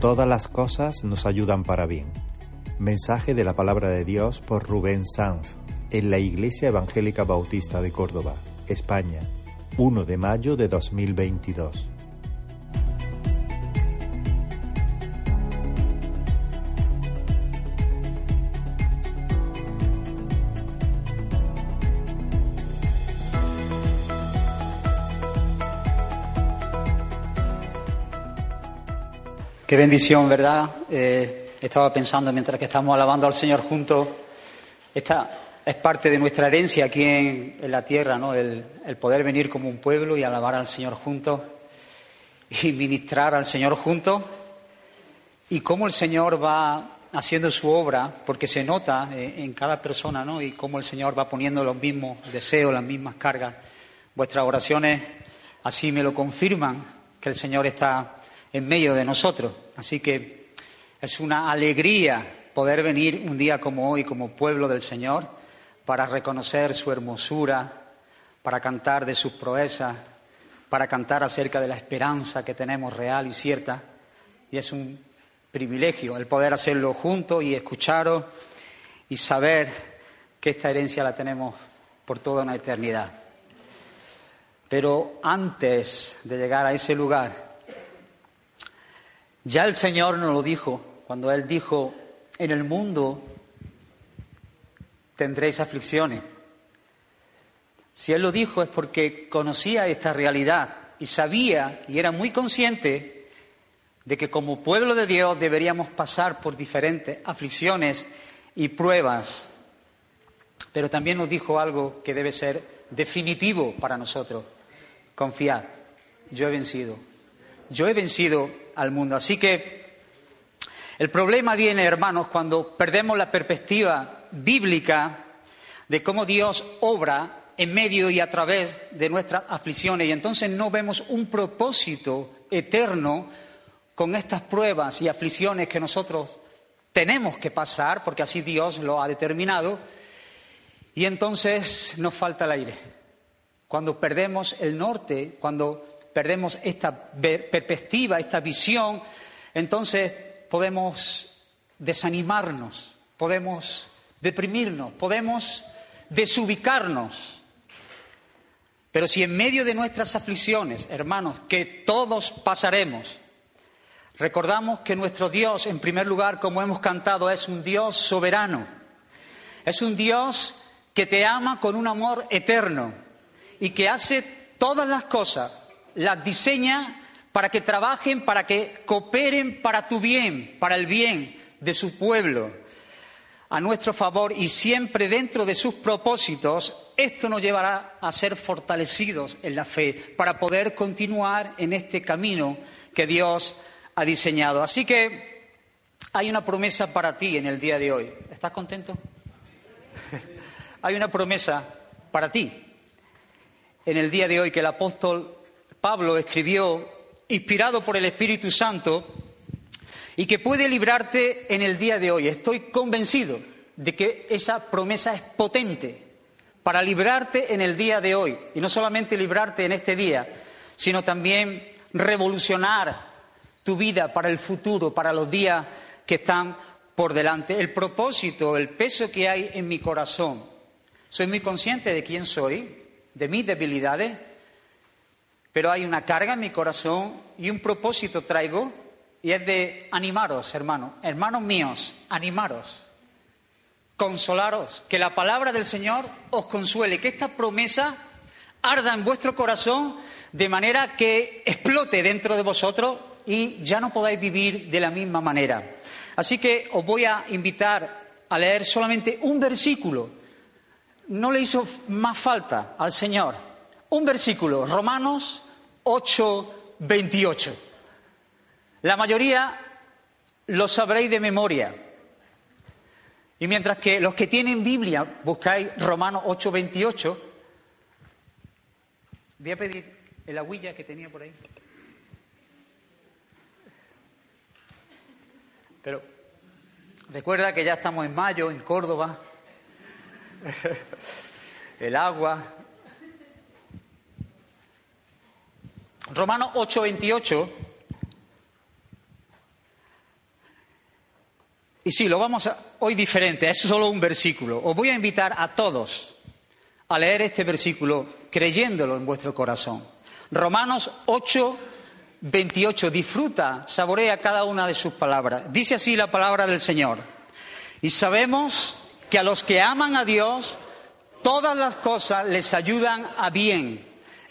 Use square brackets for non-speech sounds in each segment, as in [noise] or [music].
Todas las cosas nos ayudan para bien. Mensaje de la palabra de Dios por Rubén Sanz en la Iglesia Evangélica Bautista de Córdoba, España, 1 de mayo de 2022. Qué bendición, ¿verdad? Eh, estaba pensando mientras que estamos alabando al Señor juntos, esta es parte de nuestra herencia aquí en, la tierra, ¿no? El, poder venir como un pueblo y alabar al Señor juntos y ministrar al Señor juntos y cómo el Señor va haciendo su obra, porque se nota eh, en cada persona, ¿no? Y cómo el Señor va poniendo los mismos deseos, las mismas cargas. Vuestras oraciones así me lo confirman, que el Señor está en medio de nosotros. Así que es una alegría poder venir un día como hoy, como pueblo del Señor, para reconocer su hermosura, para cantar de sus proezas, para cantar acerca de la esperanza que tenemos real y cierta. Y es un privilegio el poder hacerlo juntos y escucharos y saber que esta herencia la tenemos por toda una eternidad. Pero antes de llegar a ese lugar, ya el Señor nos lo dijo cuando Él dijo, en el mundo tendréis aflicciones. Si Él lo dijo es porque conocía esta realidad y sabía y era muy consciente de que como pueblo de Dios deberíamos pasar por diferentes aflicciones y pruebas. Pero también nos dijo algo que debe ser definitivo para nosotros. Confiad, yo he vencido. Yo he vencido al mundo. Así que el problema viene, hermanos, cuando perdemos la perspectiva bíblica de cómo Dios obra en medio y a través de nuestras aflicciones y entonces no vemos un propósito eterno con estas pruebas y aflicciones que nosotros tenemos que pasar, porque así Dios lo ha determinado, y entonces nos falta el aire. Cuando perdemos el norte, cuando perdemos esta perspectiva, esta visión, entonces podemos desanimarnos, podemos deprimirnos, podemos desubicarnos. Pero si en medio de nuestras aflicciones, hermanos, que todos pasaremos, recordamos que nuestro Dios, en primer lugar, como hemos cantado, es un Dios soberano, es un Dios que te ama con un amor eterno y que hace todas las cosas las diseña para que trabajen, para que cooperen para tu bien, para el bien de su pueblo, a nuestro favor y siempre dentro de sus propósitos, esto nos llevará a ser fortalecidos en la fe para poder continuar en este camino que Dios ha diseñado. Así que hay una promesa para ti en el día de hoy. ¿Estás contento? [laughs] hay una promesa para ti en el día de hoy que el apóstol Pablo escribió, inspirado por el Espíritu Santo, y que puede librarte en el día de hoy. Estoy convencido de que esa promesa es potente para librarte en el día de hoy, y no solamente librarte en este día, sino también revolucionar tu vida para el futuro, para los días que están por delante. El propósito, el peso que hay en mi corazón. Soy muy consciente de quién soy, de mis debilidades, pero hay una carga en mi corazón y un propósito traigo y es de animaros, hermanos, hermanos míos, animaros, consolaros, que la palabra del Señor os consuele, que esta promesa arda en vuestro corazón de manera que explote dentro de vosotros y ya no podáis vivir de la misma manera. Así que os voy a invitar a leer solamente un versículo. No le hizo más falta al Señor. Un versículo, Romanos 8, 28. La mayoría lo sabréis de memoria. Y mientras que los que tienen Biblia buscáis Romanos 8, 28, voy a pedir el agüilla que tenía por ahí. Pero recuerda que ya estamos en mayo, en Córdoba. [laughs] el agua, Romanos 8:28 Y sí, lo vamos a hoy diferente, es solo un versículo. Os voy a invitar a todos a leer este versículo creyéndolo en vuestro corazón. Romanos 8, 28. Disfruta, saborea cada una de sus palabras. Dice así la palabra del Señor. Y sabemos que a los que aman a Dios, todas las cosas les ayudan a bien.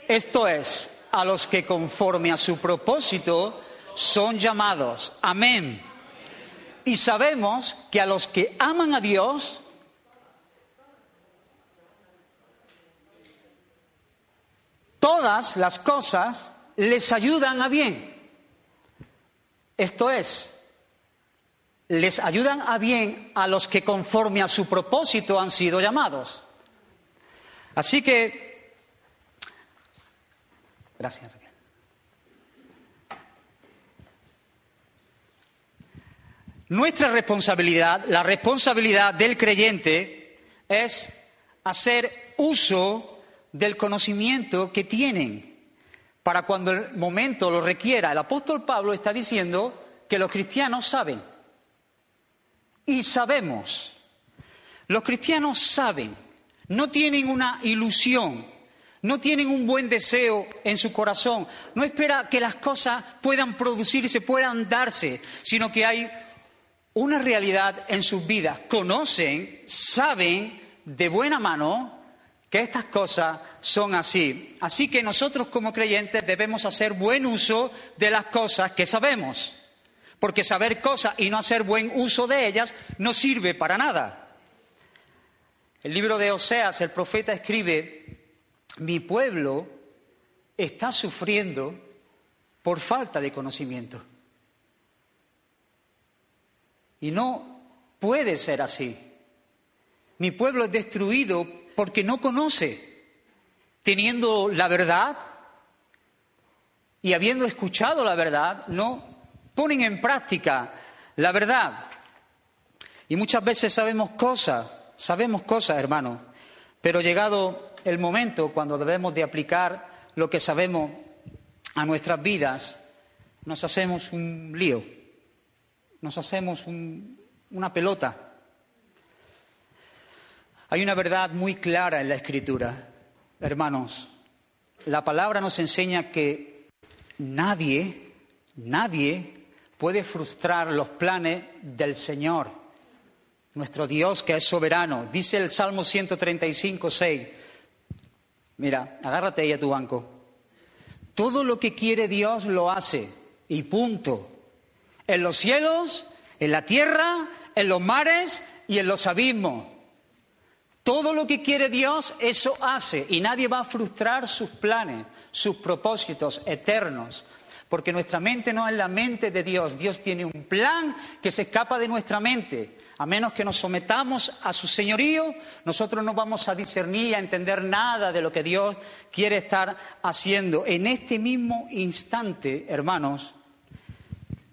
Esto es, a los que conforme a su propósito son llamados. Amén. Y sabemos que a los que aman a Dios, todas las cosas les ayudan a bien. Esto es, les ayudan a bien a los que conforme a su propósito han sido llamados. Así que, gracias. Nuestra responsabilidad, la responsabilidad del creyente, es hacer uso del conocimiento que tienen para cuando el momento lo requiera. El apóstol Pablo está diciendo que los cristianos saben. Y sabemos. Los cristianos saben. No tienen una ilusión. No tienen un buen deseo en su corazón. No espera que las cosas puedan producirse, puedan darse, sino que hay una realidad en sus vidas, conocen, saben de buena mano que estas cosas son así. Así que nosotros como creyentes debemos hacer buen uso de las cosas que sabemos, porque saber cosas y no hacer buen uso de ellas no sirve para nada. El libro de Oseas, el profeta escribe, mi pueblo está sufriendo por falta de conocimiento. Y no puede ser así. Mi pueblo es destruido porque no conoce, teniendo la verdad y habiendo escuchado la verdad, no ponen en práctica la verdad. Y muchas veces sabemos cosas, sabemos cosas, hermano, pero llegado el momento cuando debemos de aplicar lo que sabemos a nuestras vidas, nos hacemos un lío nos hacemos una pelota. Hay una verdad muy clara en la escritura, hermanos. La palabra nos enseña que nadie, nadie puede frustrar los planes del Señor, nuestro Dios que es soberano. Dice el Salmo 135, 6. Mira, agárrate ahí a tu banco. Todo lo que quiere Dios lo hace y punto en los cielos, en la tierra, en los mares y en los abismos. Todo lo que quiere Dios, eso hace y nadie va a frustrar sus planes, sus propósitos eternos, porque nuestra mente no es la mente de Dios. Dios tiene un plan que se escapa de nuestra mente. A menos que nos sometamos a su señorío, nosotros no vamos a discernir y a entender nada de lo que Dios quiere estar haciendo. En este mismo instante, hermanos,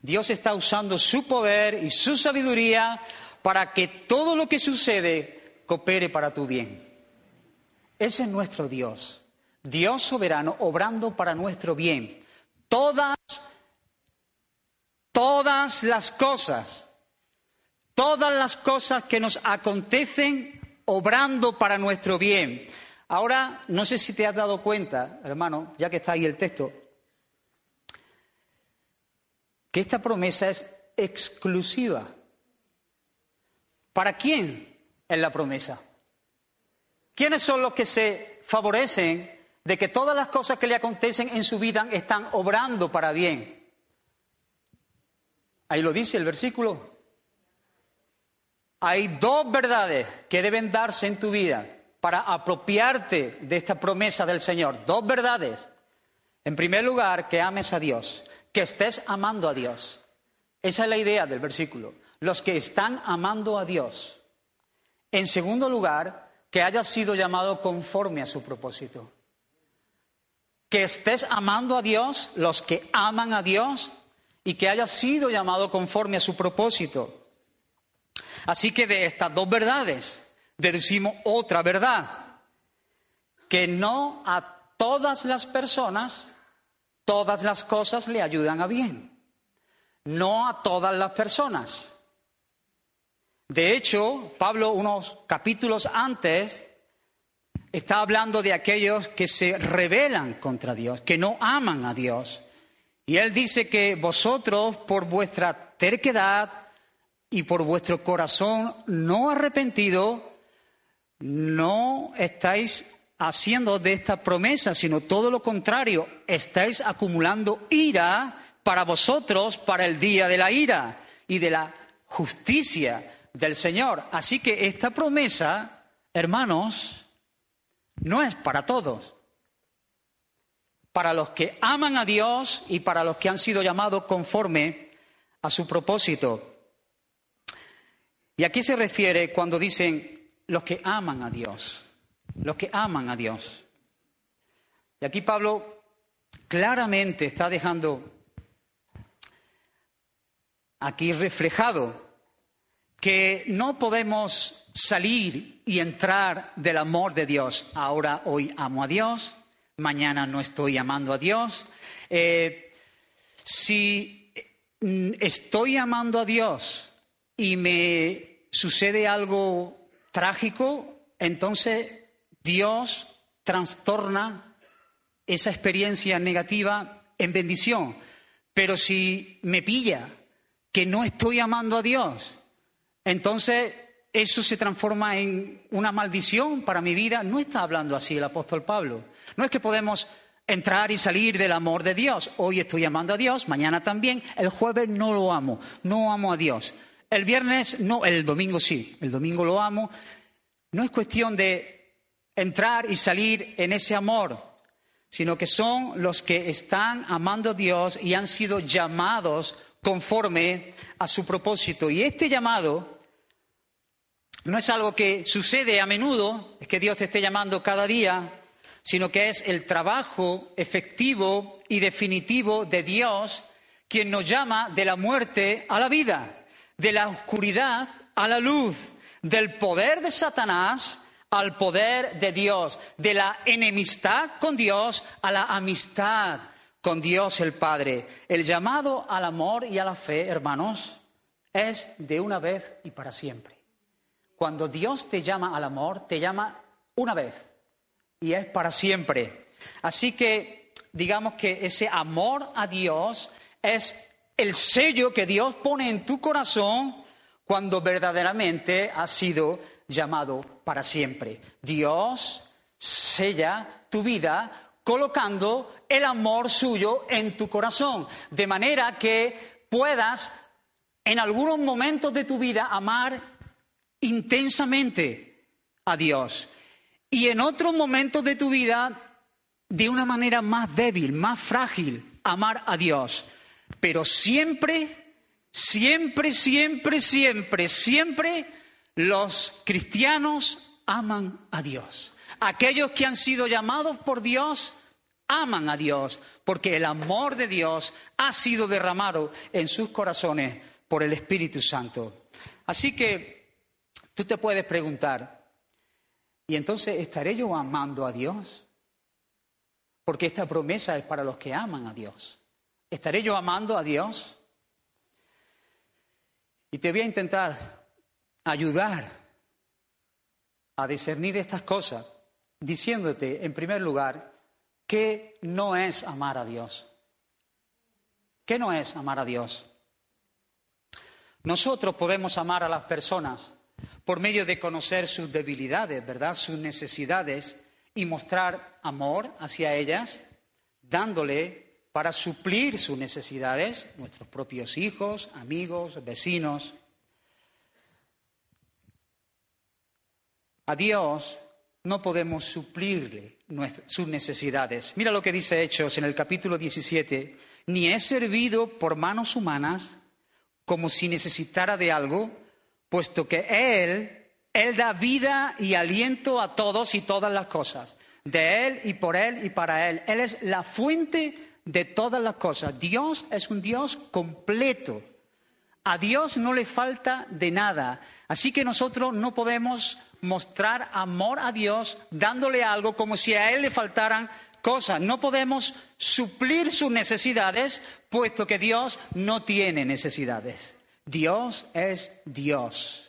Dios está usando su poder y su sabiduría para que todo lo que sucede coopere para tu bien. Ese es nuestro Dios, Dios soberano, obrando para nuestro bien. Todas, todas las cosas, todas las cosas que nos acontecen, obrando para nuestro bien. Ahora, no sé si te has dado cuenta, hermano, ya que está ahí el texto, que esta promesa es exclusiva. ¿Para quién es la promesa? ¿Quiénes son los que se favorecen de que todas las cosas que le acontecen en su vida están obrando para bien? Ahí lo dice el versículo. Hay dos verdades que deben darse en tu vida para apropiarte de esta promesa del Señor. Dos verdades. En primer lugar, que ames a Dios que estés amando a Dios. Esa es la idea del versículo. Los que están amando a Dios. En segundo lugar, que hayas sido llamado conforme a su propósito. Que estés amando a Dios, los que aman a Dios, y que hayas sido llamado conforme a su propósito. Así que de estas dos verdades deducimos otra verdad, que no a todas las personas todas las cosas le ayudan a bien, no a todas las personas. De hecho, Pablo, unos capítulos antes, está hablando de aquellos que se rebelan contra Dios, que no aman a Dios. Y él dice que vosotros, por vuestra terquedad y por vuestro corazón no arrepentido, no estáis haciendo de esta promesa, sino todo lo contrario, estáis acumulando ira para vosotros para el día de la ira y de la justicia del Señor. Así que esta promesa, hermanos, no es para todos. Para los que aman a Dios y para los que han sido llamados conforme a su propósito. ¿Y a qué se refiere cuando dicen los que aman a Dios? Los que aman a Dios. Y aquí Pablo claramente está dejando aquí reflejado que no podemos salir y entrar del amor de Dios. Ahora hoy amo a Dios, mañana no estoy amando a Dios. Eh, si estoy amando a Dios y me sucede algo trágico, entonces Dios trastorna esa experiencia negativa en bendición. Pero si me pilla que no estoy amando a Dios, entonces eso se transforma en una maldición para mi vida. No está hablando así el apóstol Pablo. No es que podemos entrar y salir del amor de Dios. Hoy estoy amando a Dios, mañana también, el jueves no lo amo, no amo a Dios. El viernes no, el domingo sí, el domingo lo amo. No es cuestión de entrar y salir en ese amor, sino que son los que están amando a Dios y han sido llamados conforme a su propósito. Y este llamado no es algo que sucede a menudo, es que Dios te esté llamando cada día, sino que es el trabajo efectivo y definitivo de Dios quien nos llama de la muerte a la vida, de la oscuridad a la luz, del poder de Satanás al poder de Dios, de la enemistad con Dios a la amistad con Dios el Padre. El llamado al amor y a la fe, hermanos, es de una vez y para siempre. Cuando Dios te llama al amor, te llama una vez y es para siempre. Así que digamos que ese amor a Dios es el sello que Dios pone en tu corazón cuando verdaderamente has sido llamado para siempre. Dios sella tu vida colocando el amor suyo en tu corazón, de manera que puedas en algunos momentos de tu vida amar intensamente a Dios y en otros momentos de tu vida de una manera más débil, más frágil, amar a Dios. Pero siempre, siempre, siempre, siempre, siempre los cristianos aman a Dios. Aquellos que han sido llamados por Dios aman a Dios, porque el amor de Dios ha sido derramado en sus corazones por el Espíritu Santo. Así que Tú te puedes preguntar, ¿y entonces estaré yo amando a Dios? Porque esta promesa es para los que aman a Dios. ¿Estaré yo amando a Dios? Y te voy a intentar ayudar a discernir estas cosas, diciéndote, en primer lugar, qué no es amar a Dios. ¿Qué no es amar a Dios? Nosotros podemos amar a las personas por medio de conocer sus debilidades, ¿verdad? Sus necesidades y mostrar amor hacia ellas, dándole para suplir sus necesidades, nuestros propios hijos, amigos, vecinos. A Dios no podemos suplirle sus necesidades. Mira lo que dice Hechos en el capítulo 17, ni he servido por manos humanas como si necesitara de algo, puesto que Él, Él da vida y aliento a todos y todas las cosas, de Él y por Él y para Él. Él es la fuente de todas las cosas. Dios es un Dios completo. A Dios no le falta de nada. Así que nosotros no podemos mostrar amor a Dios dándole algo como si a Él le faltaran cosas. No podemos suplir sus necesidades, puesto que Dios no tiene necesidades. Dios es Dios.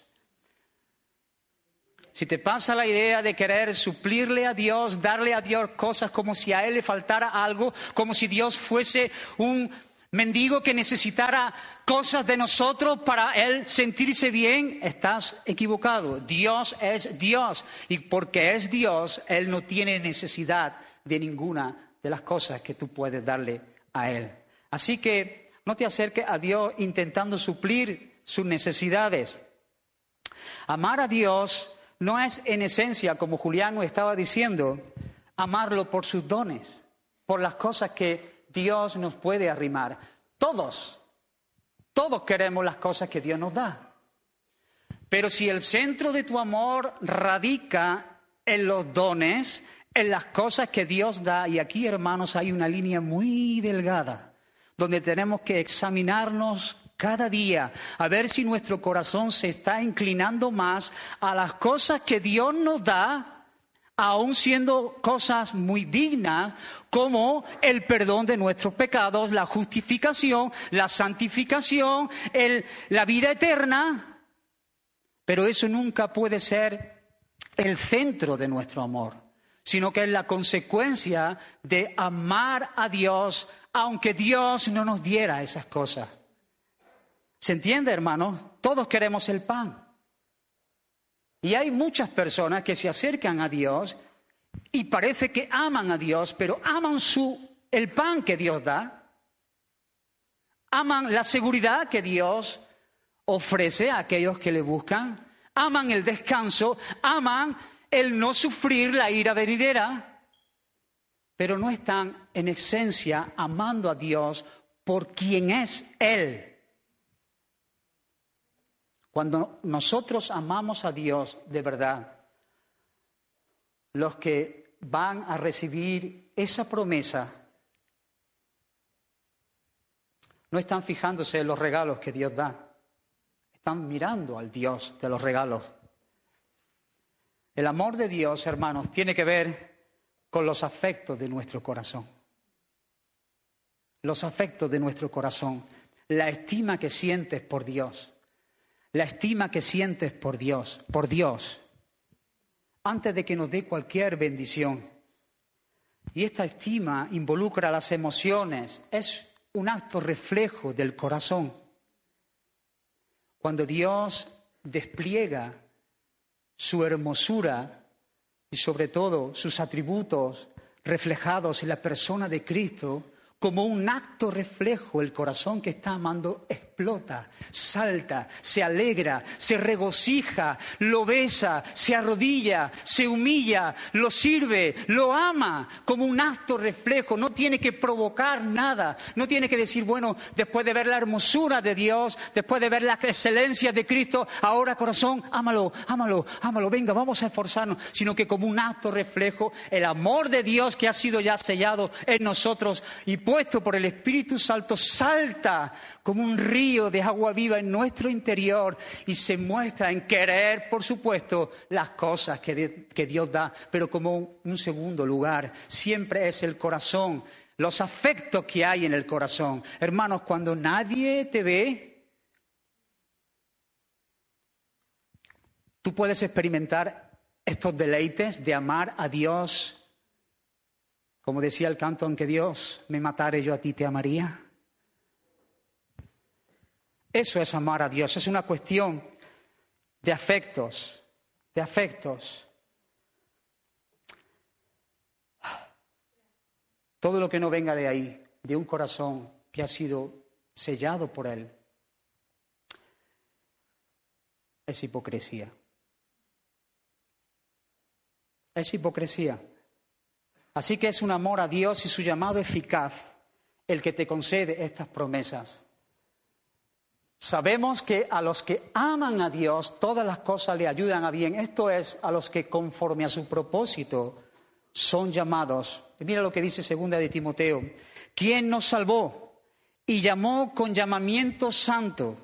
si te pasa la idea de querer suplirle a Dios, darle a Dios cosas como si a Él le faltara algo, como si Dios fuese un mendigo que necesitara cosas de nosotros para Él sentirse bien, estás equivocado. Dios es Dios y porque es Dios, Él no tiene necesidad de ninguna de las cosas que tú puedes darle a Él. Así que no te acerques a Dios intentando suplir sus necesidades. Amar a Dios no es en esencia, como Julián estaba diciendo, amarlo por sus dones, por las cosas que Dios nos puede arrimar. Todos, todos queremos las cosas que Dios nos da. Pero si el centro de tu amor radica en los dones, en las cosas que Dios da, y aquí hermanos hay una línea muy delgada, donde tenemos que examinarnos cada día, a ver si nuestro corazón se está inclinando más a las cosas que Dios nos da, aun siendo cosas muy dignas, como el perdón de nuestros pecados, la justificación, la santificación, la vida eterna. Pero eso nunca puede ser el centro de nuestro amor, sino que es la consecuencia de amar a Dios, aunque Dios no nos diera esas cosas. ¿Se entiende, hermano? Todos queremos el pan. Y hay muchas personas que se acercan a Dios y parece que aman a Dios, pero aman su, el pan que Dios da. Aman la seguridad que Dios ofrece a aquellos que le buscan. Aman el descanso. Aman el no sufrir la ira venidera. Pero no están en esencia amando a Dios por quien es Él. Cuando nosotros amamos a Dios de verdad, los que van a recibir esa promesa no están fijándose en los regalos que Dios da, están mirando al Dios de los regalos. El amor de Dios, hermanos, tiene que ver con los afectos de nuestro corazón. Los afectos de nuestro corazón, la estima que sientes por Dios la estima que sientes por Dios, por Dios, antes de que nos dé cualquier bendición. Y esta estima involucra las emociones, es un acto reflejo del corazón. Cuando Dios despliega su hermosura y sobre todo sus atributos reflejados en la persona de Cristo, como un acto reflejo, el corazón que está amando explota, salta, se alegra, se regocija, lo besa, se arrodilla, se humilla, lo sirve, lo ama, como un acto reflejo. No tiene que provocar nada, no tiene que decir, bueno, después de ver la hermosura de Dios, después de ver la excelencia de Cristo, ahora corazón, ámalo, ámalo, ámalo, venga, vamos a esforzarnos, sino que como un acto reflejo, el amor de Dios que ha sido ya sellado en nosotros y puesto por el Espíritu Santo salta como un río de agua viva en nuestro interior y se muestra en querer, por supuesto, las cosas que, que Dios da, pero como un segundo lugar. Siempre es el corazón, los afectos que hay en el corazón. Hermanos, cuando nadie te ve, tú puedes experimentar estos deleites de amar a Dios como decía el canto, aunque Dios me matare, yo a ti te amaría. Eso es amar a Dios, es una cuestión de afectos, de afectos. Todo lo que no venga de ahí, de un corazón que ha sido sellado por Él, es hipocresía. Es hipocresía. Así que es un amor a Dios y su llamado eficaz el que te concede estas promesas. Sabemos que a los que aman a Dios todas las cosas le ayudan a bien. Esto es a los que conforme a su propósito son llamados. Mira lo que dice segunda de Timoteo. ¿Quién nos salvó y llamó con llamamiento santo?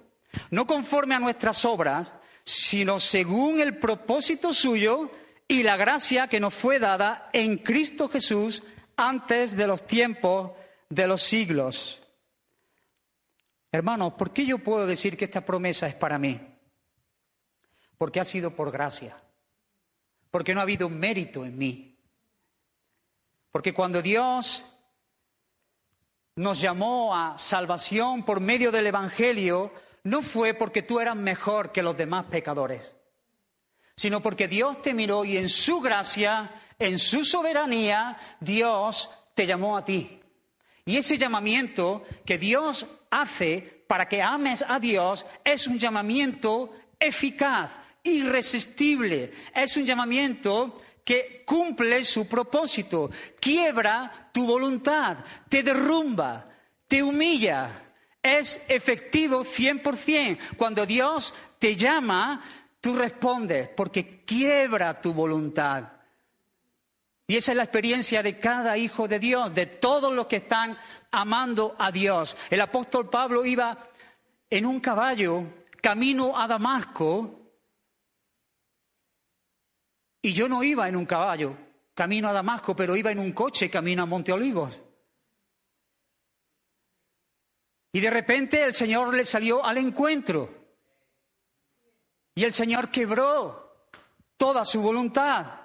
No conforme a nuestras obras, sino según el propósito suyo y la gracia que nos fue dada en Cristo Jesús antes de los tiempos de los siglos. Hermanos, ¿por qué yo puedo decir que esta promesa es para mí? Porque ha sido por gracia. porque no ha habido mérito en mí. Porque cuando Dios nos llamó a salvación por medio del Evangelio, no fue porque tú eras mejor que los demás pecadores, sino porque Dios te miró y en su gracia, en su soberanía, Dios te llamó a ti. Y ese llamamiento que Dios hace para que ames a Dios es un llamamiento eficaz, irresistible, es un llamamiento que cumple su propósito, quiebra tu voluntad, te derrumba, te humilla. Es efectivo 100%. Cuando Dios te llama, tú respondes porque quiebra tu voluntad. Y esa es la experiencia de cada hijo de Dios, de todos los que están amando a Dios. El apóstol Pablo iba en un caballo camino a Damasco y yo no iba en un caballo camino a Damasco, pero iba en un coche camino a Monte Olivos. Y de repente el Señor le salió al encuentro. Y el Señor quebró toda su voluntad.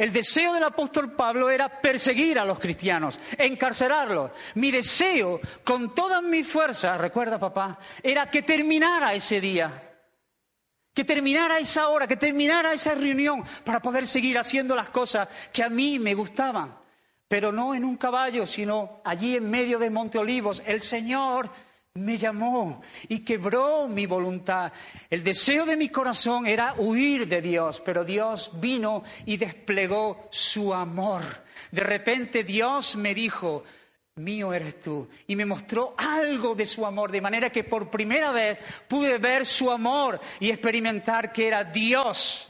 El deseo del apóstol Pablo era perseguir a los cristianos, encarcelarlos. Mi deseo, con todas mis fuerzas, recuerda papá, era que terminara ese día, que terminara esa hora, que terminara esa reunión para poder seguir haciendo las cosas que a mí me gustaban. Pero no en un caballo, sino allí en medio de Monte Olivos. El Señor me llamó y quebró mi voluntad. El deseo de mi corazón era huir de Dios, pero Dios vino y desplegó su amor. De repente Dios me dijo, mío eres tú, y me mostró algo de su amor, de manera que por primera vez pude ver su amor y experimentar que era Dios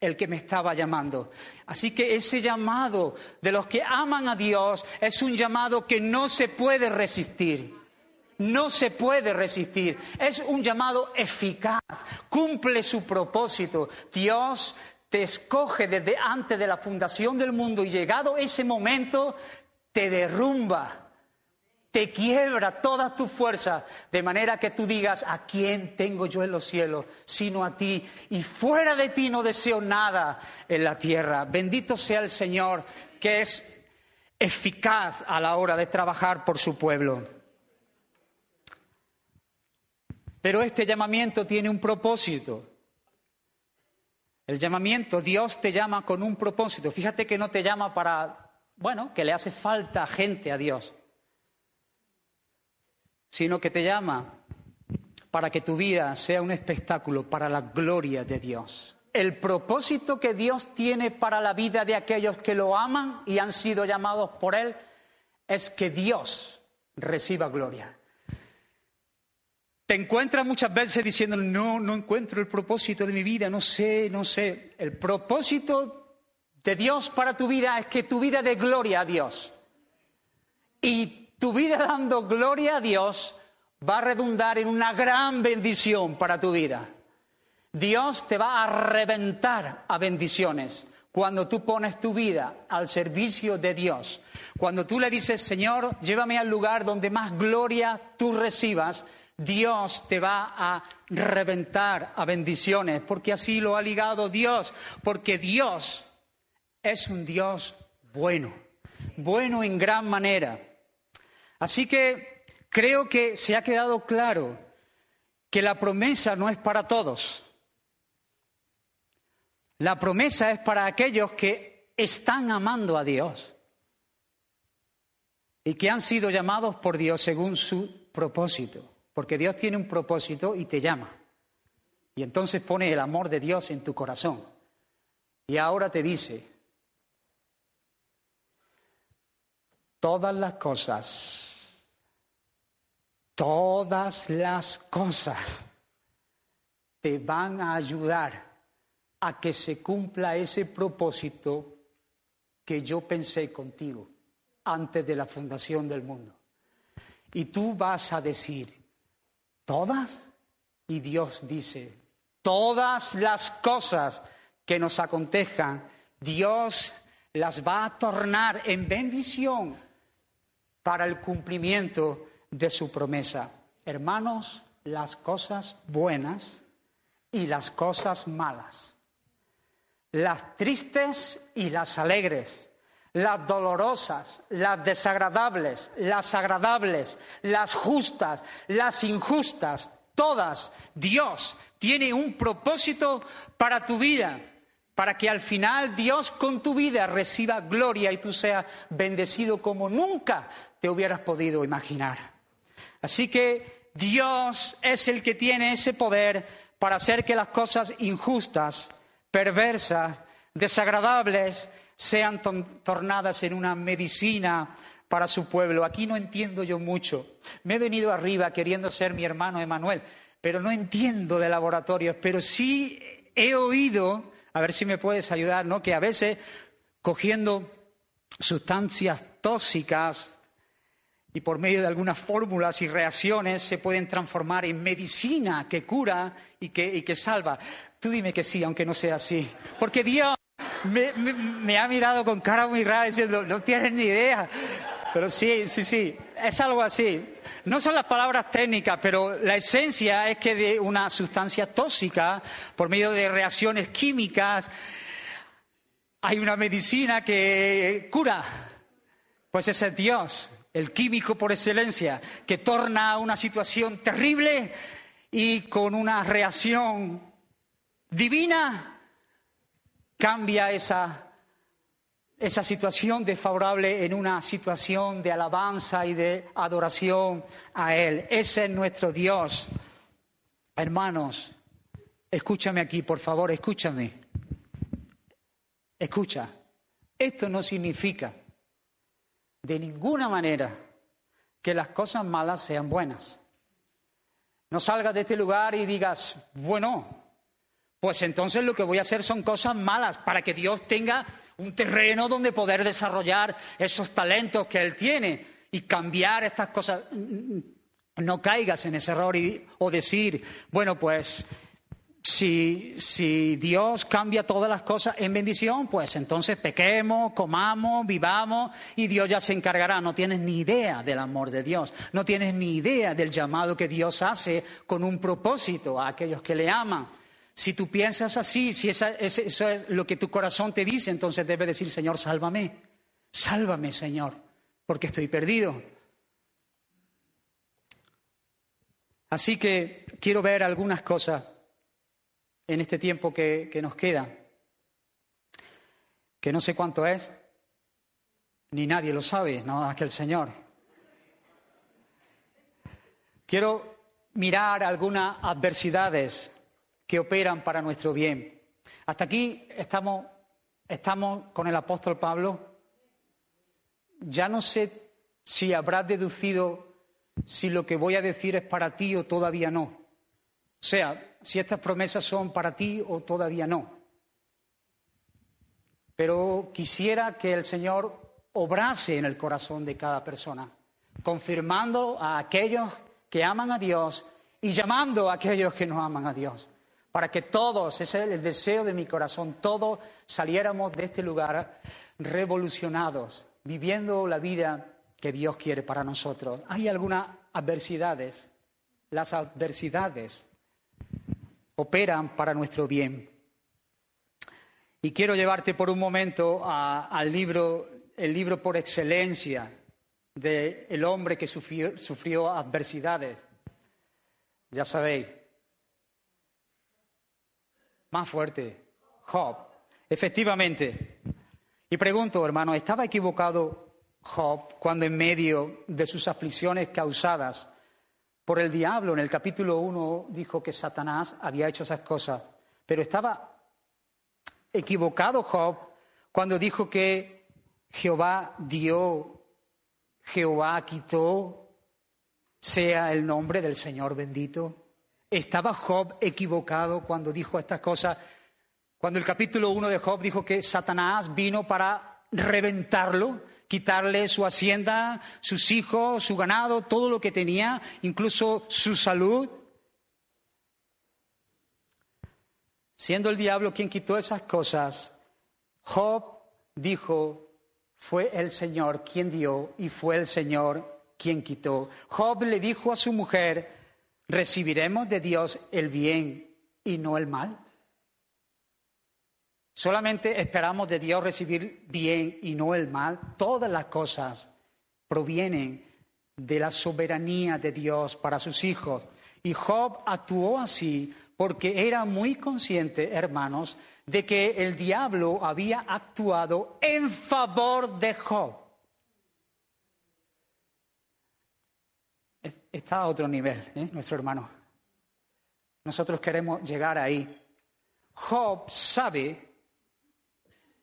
el que me estaba llamando. Así que ese llamado de los que aman a Dios es un llamado que no se puede resistir no se puede resistir. Es un llamado eficaz, cumple su propósito. Dios te escoge desde antes de la fundación del mundo y llegado ese momento te derrumba, te quiebra todas tus fuerzas, de manera que tú digas, ¿a quién tengo yo en los cielos sino a ti? Y fuera de ti no deseo nada en la tierra. Bendito sea el Señor, que es eficaz a la hora de trabajar por su pueblo. Pero este llamamiento tiene un propósito. El llamamiento, Dios te llama con un propósito. Fíjate que no te llama para, bueno, que le hace falta gente a Dios, sino que te llama para que tu vida sea un espectáculo para la gloria de Dios. El propósito que Dios tiene para la vida de aquellos que lo aman y han sido llamados por Él es que Dios reciba gloria te encuentras muchas veces diciendo, no, no encuentro el propósito de mi vida, no sé, no sé. El propósito de Dios para tu vida es que tu vida dé gloria a Dios. Y tu vida dando gloria a Dios va a redundar en una gran bendición para tu vida. Dios te va a reventar a bendiciones cuando tú pones tu vida al servicio de Dios. Cuando tú le dices, Señor, llévame al lugar donde más gloria tú recibas, Dios te va a reventar a bendiciones, porque así lo ha ligado Dios, porque Dios es un Dios bueno, bueno en gran manera. Así que creo que se ha quedado claro que la promesa no es para todos. La promesa es para aquellos que están amando a Dios y que han sido llamados por Dios según su propósito. Porque Dios tiene un propósito y te llama. Y entonces pone el amor de Dios en tu corazón. Y ahora te dice, todas las cosas, todas las cosas te van a ayudar a que se cumpla ese propósito que yo pensé contigo antes de la fundación del mundo. Y tú vas a decir, ¿Todas? Y Dios dice, todas las cosas que nos acontejan, Dios las va a tornar en bendición para el cumplimiento de su promesa. Hermanos, las cosas buenas y las cosas malas, las tristes y las alegres, las dolorosas, las desagradables, las agradables, las justas, las injustas, todas. Dios tiene un propósito para tu vida, para que al final Dios con tu vida reciba gloria y tú seas bendecido como nunca te hubieras podido imaginar. Así que Dios es el que tiene ese poder para hacer que las cosas injustas, perversas, desagradables, sean tornadas en una medicina para su pueblo. Aquí no entiendo yo mucho. Me he venido arriba queriendo ser mi hermano Emanuel, pero no entiendo de laboratorios, pero sí he oído, a ver si me puedes ayudar, ¿no? Que a veces cogiendo sustancias tóxicas y por medio de algunas fórmulas y reacciones se pueden transformar en medicina que cura y que, y que salva. Tú dime que sí, aunque no sea así. Porque Dios me, ha mirado con cara muy rara diciendo, no tienes ni idea. Pero sí, sí, sí, es algo así. No son las palabras técnicas, pero la esencia es que de una sustancia tóxica, por medio de reacciones químicas, hay una medicina que cura. Pues ese es Dios, el químico por excelencia, que torna una situación terrible y con una reacción divina cambia esa, esa situación desfavorable en una situación de alabanza y de adoración a Él. Ese es nuestro Dios. Hermanos, escúchame aquí, por favor, escúchame. Escucha, esto no significa de ninguna manera que las cosas malas sean buenas. No salgas de este lugar y digas, bueno, pues entonces lo que voy a hacer son cosas malas para que Dios tenga un terreno donde poder desarrollar esos talentos que Él tiene y cambiar estas cosas. No caigas en ese error o decir, bueno, pues si, si, Dios cambia todas las cosas en bendición, pues entonces pequemos, comamos, vivamos y Dios ya se encargará. No tienes ni idea del amor de Dios, no tienes ni idea del llamado que Dios hace con un propósito a aquellos que le aman. Si tú piensas así, si eso es lo que tu corazón te dice, entonces debes decir, Señor, sálvame, sálvame, Señor, porque estoy perdido. Así que quiero ver algunas cosas en este tiempo que, que nos queda, que no sé cuánto es, ni nadie lo sabe, nada más que el Señor. Quiero mirar algunas adversidades que operan para nuestro bien. Hasta aquí estamos, estamos con el apóstol Pablo. Ya no sé si habrás deducido si lo que voy a decir es para ti o todavía no. O sea, si estas promesas son para ti o todavía no. Pero quisiera que el Señor obrase en el corazón de cada persona, confirmando a aquellos que aman a Dios y llamando a aquellos que no aman a Dios para que todos, ese es el deseo de mi corazón, todos saliéramos de este lugar revolucionados, viviendo la vida que Dios quiere para nosotros. Hay algunas adversidades, las adversidades operan para nuestro bien. Y quiero llevarte por un momento al libro, el libro por excelencia del hombre que sufrió adversidades. Ya sabéis, más fuerte, Job. Efectivamente. Y pregunto, hermano, ¿estaba equivocado Job cuando en medio de sus aflicciones causadas por el diablo, en el capítulo 1 dijo que Satanás había hecho esas cosas, pero estaba equivocado Job cuando dijo que Jehová dio, Jehová quitó, sea el nombre del Señor bendito. ¿Estaba Job equivocado cuando dijo estas cosas? Cuando el capítulo 1 de Job dijo que Satanás vino para reventarlo, quitarle su hacienda, sus hijos, su ganado, todo lo que tenía, incluso su salud. Siendo el diablo quien quitó esas cosas, Job dijo, fue el Señor quien dio y fue el Señor quien quitó. Job le dijo a su mujer, ¿Recibiremos de Dios el bien y no el mal? Solamente esperamos de Dios recibir bien y no el mal. Todas las cosas provienen de la soberanía de Dios para sus hijos. Y Job actuó así porque era muy consciente, hermanos, de que el diablo había actuado en favor de Job. Está a otro nivel, ¿eh? nuestro hermano. Nosotros queremos llegar ahí. Job sabe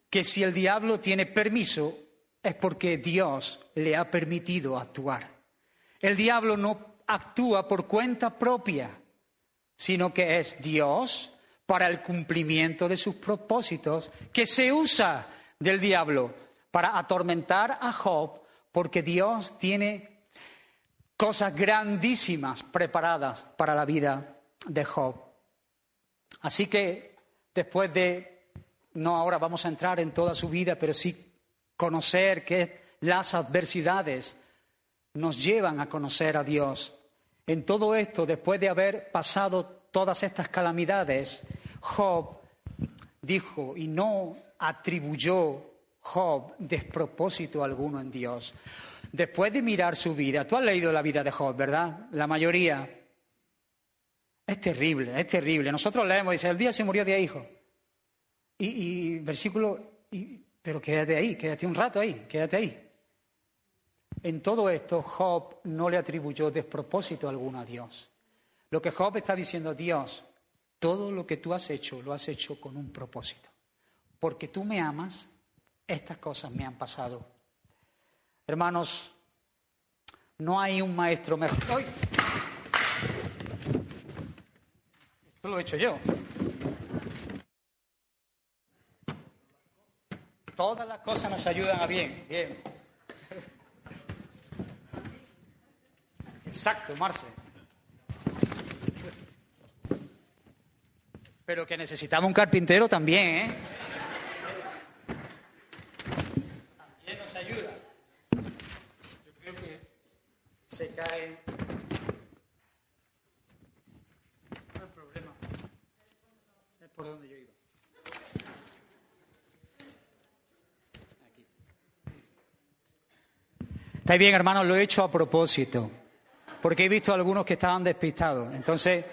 que si el diablo tiene permiso es porque Dios le ha permitido actuar. El diablo no actúa por cuenta propia, sino que es Dios para el cumplimiento de sus propósitos, que se usa del diablo para atormentar a Job, porque Dios tiene cosas grandísimas preparadas para la vida de Job. Así que después de, no ahora vamos a entrar en toda su vida, pero sí conocer que las adversidades nos llevan a conocer a Dios. En todo esto, después de haber pasado todas estas calamidades, Job dijo y no atribuyó Job despropósito alguno en Dios. Después de mirar su vida, tú has leído la vida de Job, ¿verdad? La mayoría. Es terrible, es terrible. Nosotros leemos, dice, el día se murió de hijo. Y, y versículo, y, pero quédate ahí, quédate un rato ahí, quédate ahí. En todo esto, Job no le atribuyó despropósito alguno a Dios. Lo que Job está diciendo, Dios, todo lo que tú has hecho, lo has hecho con un propósito. Porque tú me amas, estas cosas me han pasado. Hermanos, no hay un maestro mejor. Esto lo he hecho yo. Todas las cosas nos ayudan a bien. Bien. Exacto, Marce. Pero que necesitamos un carpintero también, ¿eh? También nos ayuda. Yo creo que se cae. No hay problema. Es por donde yo iba. Aquí. Está bien, hermanos, lo he hecho a propósito porque he visto algunos que estaban despistados. Entonces,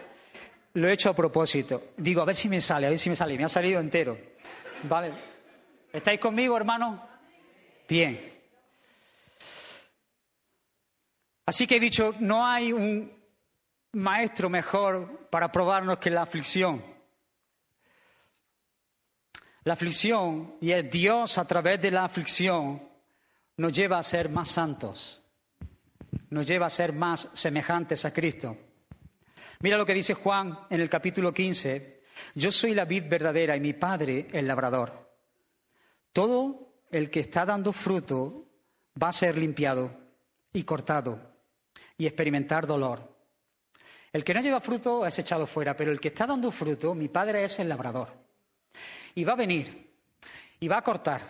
lo he hecho a propósito. Digo, a ver si me sale, a ver si me sale. Me ha salido entero. ¿Vale? ¿Estáis conmigo, hermano? Bien. Así que he dicho, no hay un maestro mejor para probarnos que la aflicción. La aflicción, y es Dios a través de la aflicción, nos lleva a ser más santos nos lleva a ser más semejantes a Cristo. Mira lo que dice Juan en el capítulo 15. Yo soy la vid verdadera y mi padre el labrador. Todo el que está dando fruto va a ser limpiado y cortado y experimentar dolor. El que no lleva fruto es echado fuera, pero el que está dando fruto, mi padre es el labrador. Y va a venir y va a cortar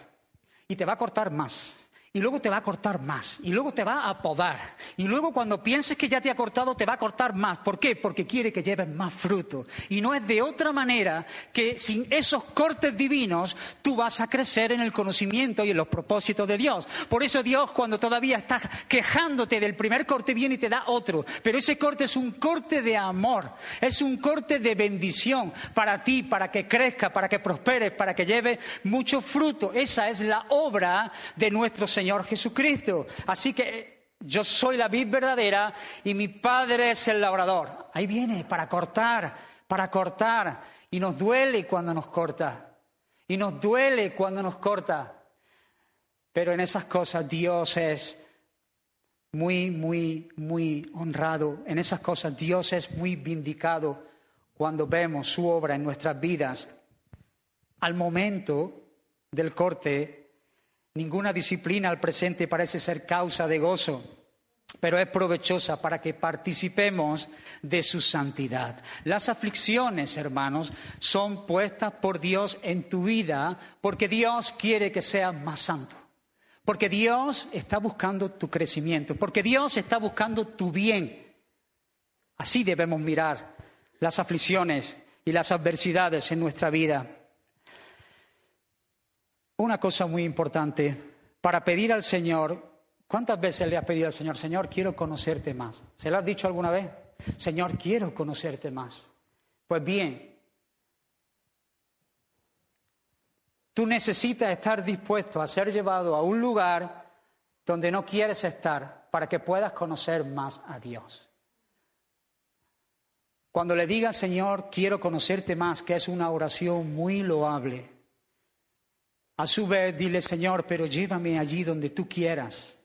y te va a cortar más y luego te va a cortar más, y luego te va a podar, y luego cuando pienses que ya te ha cortado, te va a cortar más. ¿Por qué? Porque quiere que lleves más fruto. Y no es de otra manera que sin esos cortes divinos tú vas a crecer en el conocimiento y en los propósitos de Dios. Por eso Dios, cuando todavía estás quejándote del primer corte, viene y te da otro. Pero ese corte es un corte de amor, es un corte de bendición para ti, para que crezca, para que prosperes, para que lleves mucho fruto. Esa es la obra de nuestro Señor. Señor Jesucristo. Así que yo soy la vid verdadera y mi Padre es el labrador. Ahí viene, para cortar, para cortar. Y nos duele cuando nos corta. Y nos duele cuando nos corta. Pero en esas cosas Dios es muy, muy, muy honrado. En esas cosas Dios es muy vindicado cuando vemos su obra en nuestras vidas. Al momento del corte Ninguna disciplina al presente parece ser causa de gozo, pero es provechosa para que participemos de su santidad. Las aflicciones, hermanos, son puestas por Dios en tu vida porque Dios quiere que seas más santo. Porque Dios está buscando tu crecimiento, porque Dios está buscando tu bien. Así debemos mirar las aflicciones y las adversidades en nuestra vida. Una cosa muy importante para pedir al Señor. ¿Cuántas veces le has pedido al Señor, Señor, quiero conocerte más? ¿Se lo has dicho alguna vez? Señor, quiero conocerte más. Pues bien, tú necesitas estar dispuesto a ser llevado a un lugar donde no quieres estar para que puedas conocer más a Dios. Cuando le digas, Señor, quiero conocerte más, que es una oración muy loable, a su vez dile, Señor, pero llévame allí donde tú quieras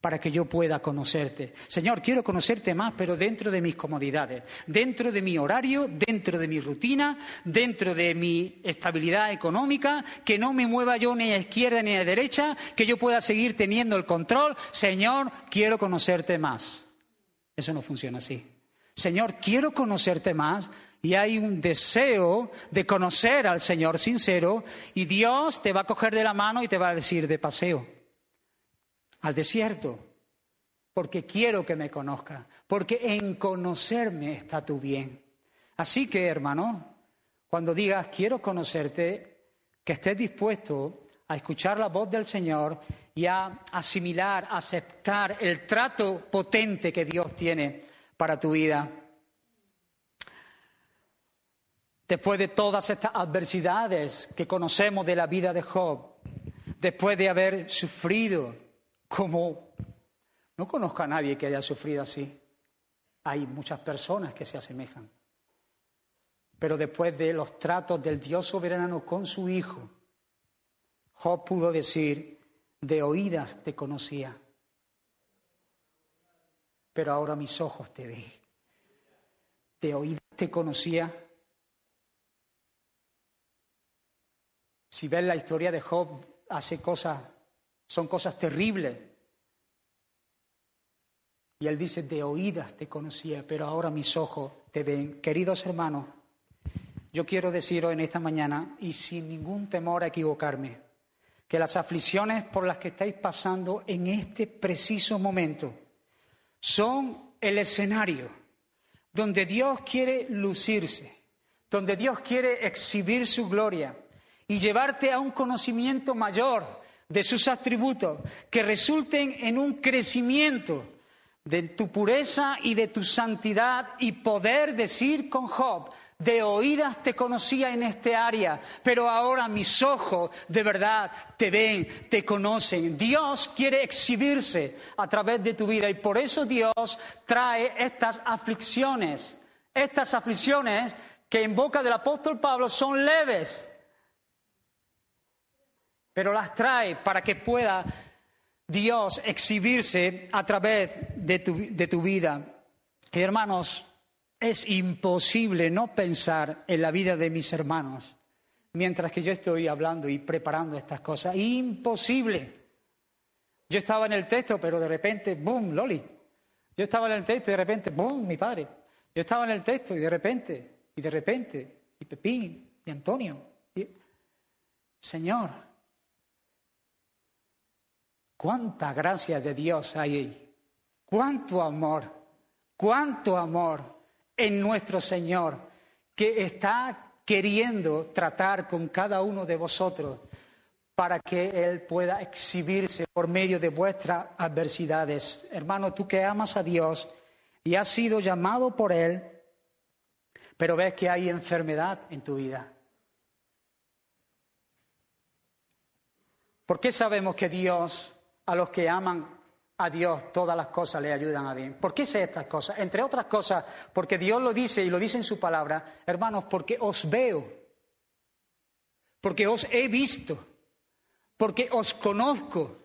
para que yo pueda conocerte. Señor, quiero conocerte más, pero dentro de mis comodidades, dentro de mi horario, dentro de mi rutina, dentro de mi estabilidad económica, que no me mueva yo ni a izquierda ni a derecha, que yo pueda seguir teniendo el control. Señor, quiero conocerte más. Eso no funciona así. Señor, quiero conocerte más. Y hay un deseo de conocer al Señor sincero y Dios te va a coger de la mano y te va a decir de paseo al desierto, porque quiero que me conozca, porque en conocerme está tu bien. Así que, hermano, cuando digas quiero conocerte, que estés dispuesto a escuchar la voz del Señor y a asimilar, aceptar el trato potente que Dios tiene para tu vida. Después de todas estas adversidades que conocemos de la vida de Job, después de haber sufrido como no conozco a nadie que haya sufrido así. Hay muchas personas que se asemejan. Pero después de los tratos del Dios soberano con su Hijo, Job pudo decir, de oídas te conocía, pero ahora mis ojos te ven. De oídas te conocía. Si ves la historia de Job, hace cosas, son cosas terribles. Y él dice, de oídas te conocía, pero ahora mis ojos te ven. Queridos hermanos, yo quiero deciros en esta mañana, y sin ningún temor a equivocarme, que las aflicciones por las que estáis pasando en este preciso momento, son el escenario donde Dios quiere lucirse, donde Dios quiere exhibir su gloria y llevarte a un conocimiento mayor de sus atributos que resulten en un crecimiento de tu pureza y de tu santidad y poder decir con Job, de oídas te conocía en este área, pero ahora mis ojos de verdad te ven, te conocen. Dios quiere exhibirse a través de tu vida y por eso Dios trae estas aflicciones, estas aflicciones que en boca del apóstol Pablo son leves, pero las trae para que pueda Dios exhibirse a través de tu, vida. hermanos, es imposible no pensar en la vida de mis hermanos mientras que yo estoy hablando y preparando estas cosas. Imposible. Yo estaba en el texto, pero de repente, ¡boom! Loli. Yo estaba en el texto y de repente, ¡boom! Mi padre. Yo estaba en el texto y de repente, y de repente, y Pepín, y Antonio. Y... Señor, cuánta gracia de Dios hay. Cuánto amor, cuánto amor en nuestro Señor, que está queriendo tratar con cada uno de vosotros para que Él pueda exhibirse por medio de vuestras adversidades. Hermano, tú que amas a Dios y has sido llamado por Él, pero ves que hay enfermedad en tu vida. ¿Por qué sabemos que Dios a los que aman a Dios todas las cosas le ayudan a bien. ¿Por qué sé estas cosas? Entre otras cosas, porque Dios lo dice y lo dice en su palabra, hermanos, porque os veo, porque os he visto, porque os conozco.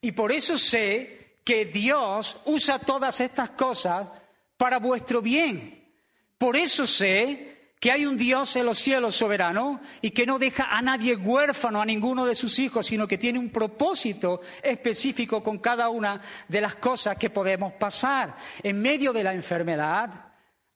Y por eso sé que Dios usa todas estas cosas para vuestro bien. Por eso sé que hay un Dios en los cielos soberano y que no deja a nadie huérfano, a ninguno de sus hijos, sino que tiene un propósito específico con cada una de las cosas que podemos pasar. En medio de la enfermedad,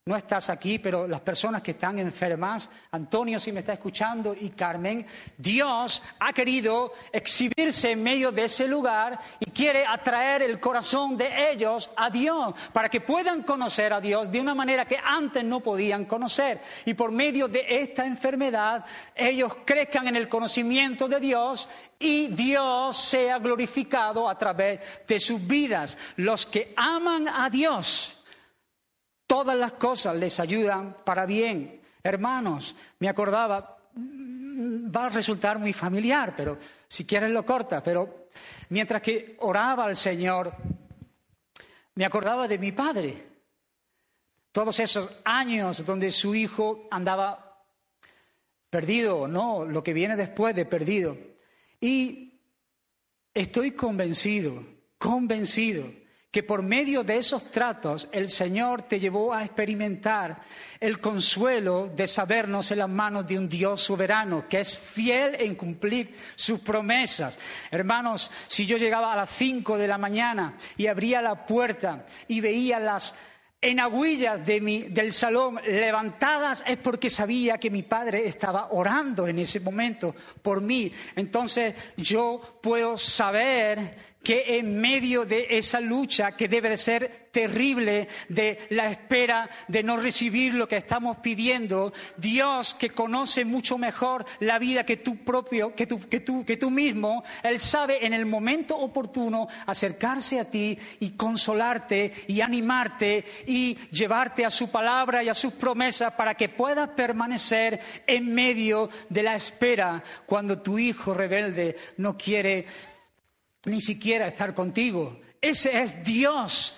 no estás aquí, pero las personas que están enfermas, Antonio si me está escuchando y Carmen, Dios ha querido exhibirse en medio de ese lugar y quiere atraer el corazón de ellos a Dios para que puedan conocer a Dios de una manera que antes no podían conocer. Y por medio de esta enfermedad ellos crezcan en el conocimiento de Dios y Dios sea glorificado a través de sus vidas. Los que aman a Dios, Todas las cosas les ayudan para bien. Hermanos, me acordaba, va a resultar muy familiar, pero si quieres lo corta, pero mientras que oraba al Señor, me acordaba de mi padre. Todos esos años donde su hijo andaba perdido, no, lo que viene después de perdido. Y estoy convencido, convencido que por medio de esos tratos el Señor te llevó a experimentar el consuelo de sabernos en las manos de un Dios soberano que es fiel en cumplir sus promesas. Hermanos, si yo llegaba a las cinco de la mañana y abría la puerta y veía las en agüillas del salón levantadas es porque sabía que mi padre estaba orando en ese momento por mí. Entonces yo puedo saber que en medio de esa lucha que debe de ser terrible, de la espera de no recibir lo que estamos pidiendo, Dios que conoce mucho mejor la vida que tú propio, que tú, que tú, que tú mismo, Él sabe en el momento oportuno acercarse a ti y consolarte y animarte y llevarte a su palabra y a sus promesas para que puedas permanecer en medio de la espera cuando tu hijo rebelde no quiere ni siquiera estar contigo. Ese es Dios.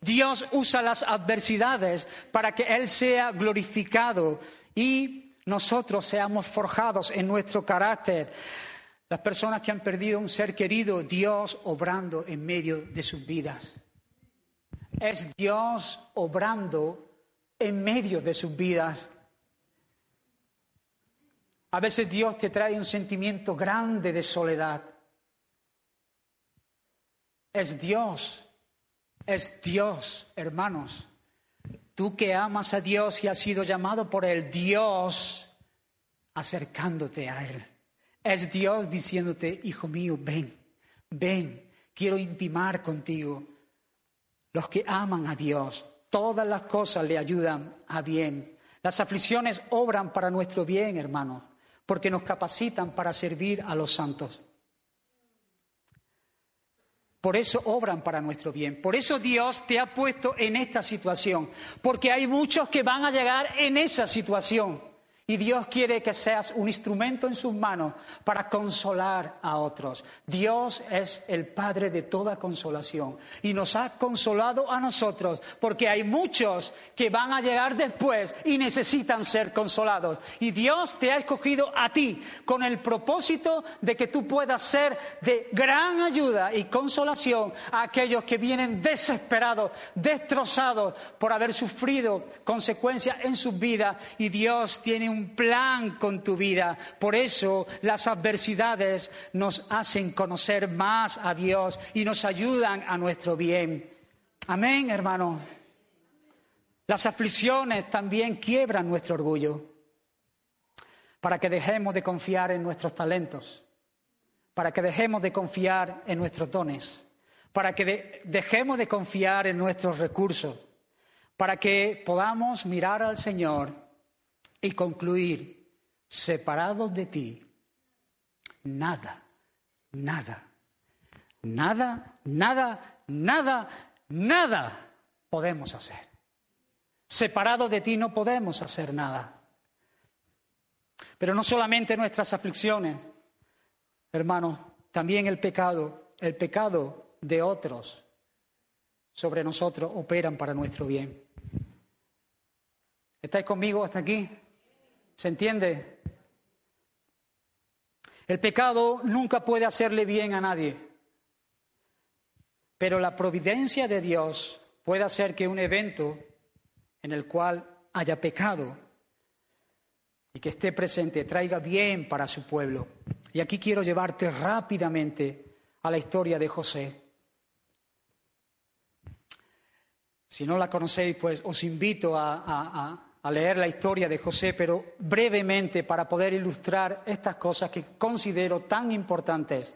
Dios usa las adversidades para que Él sea glorificado y nosotros seamos forjados en nuestro carácter. Las personas que han perdido un ser querido, Dios obrando en medio de sus vidas. Es Dios obrando en medio de sus vidas. A veces Dios te trae un sentimiento grande de soledad. Es Dios, es Dios, hermanos. Tú que amas a Dios y has sido llamado por el Dios acercándote a Él. Es Dios diciéndote, hijo mío, ven, ven, quiero intimar contigo. Los que aman a Dios, todas las cosas le ayudan a bien. Las aflicciones obran para nuestro bien, hermanos, porque nos capacitan para servir a los santos. Por eso obran para nuestro bien. Por eso Dios te ha puesto en esta situación. Porque hay muchos que van a llegar en esa situación. Y Dios quiere que seas un instrumento en sus manos para consolar a otros. Dios es el Padre de toda consolación y nos ha consolado a nosotros porque hay muchos que van a llegar después y necesitan ser consolados. Y Dios te ha escogido a ti con el propósito de que tú puedas ser de gran ayuda y consolación a aquellos que vienen desesperados, destrozados por haber sufrido consecuencias en sus vidas y Dios tiene un plan con tu vida. Por eso las adversidades nos hacen conocer más a Dios y nos ayudan a nuestro bien. Amén, hermano. Las aflicciones también quiebran nuestro orgullo para que dejemos de confiar en nuestros talentos, para que dejemos de confiar en nuestros dones, para que dejemos de confiar en nuestros recursos, para que podamos mirar al Señor y concluir, separados de ti, nada, nada, nada, nada, nada, nada podemos hacer. Separados de ti no podemos hacer nada. Pero no solamente nuestras aflicciones, hermanos, también el pecado, el pecado de otros sobre nosotros operan para nuestro bien. ¿Estáis conmigo hasta aquí? ¿Se entiende? El pecado nunca puede hacerle bien a nadie, pero la providencia de Dios puede hacer que un evento en el cual haya pecado y que esté presente traiga bien para su pueblo. Y aquí quiero llevarte rápidamente a la historia de José. Si no la conocéis, pues os invito a, a leer la historia de José, pero brevemente para poder ilustrar estas cosas que considero tan importantes.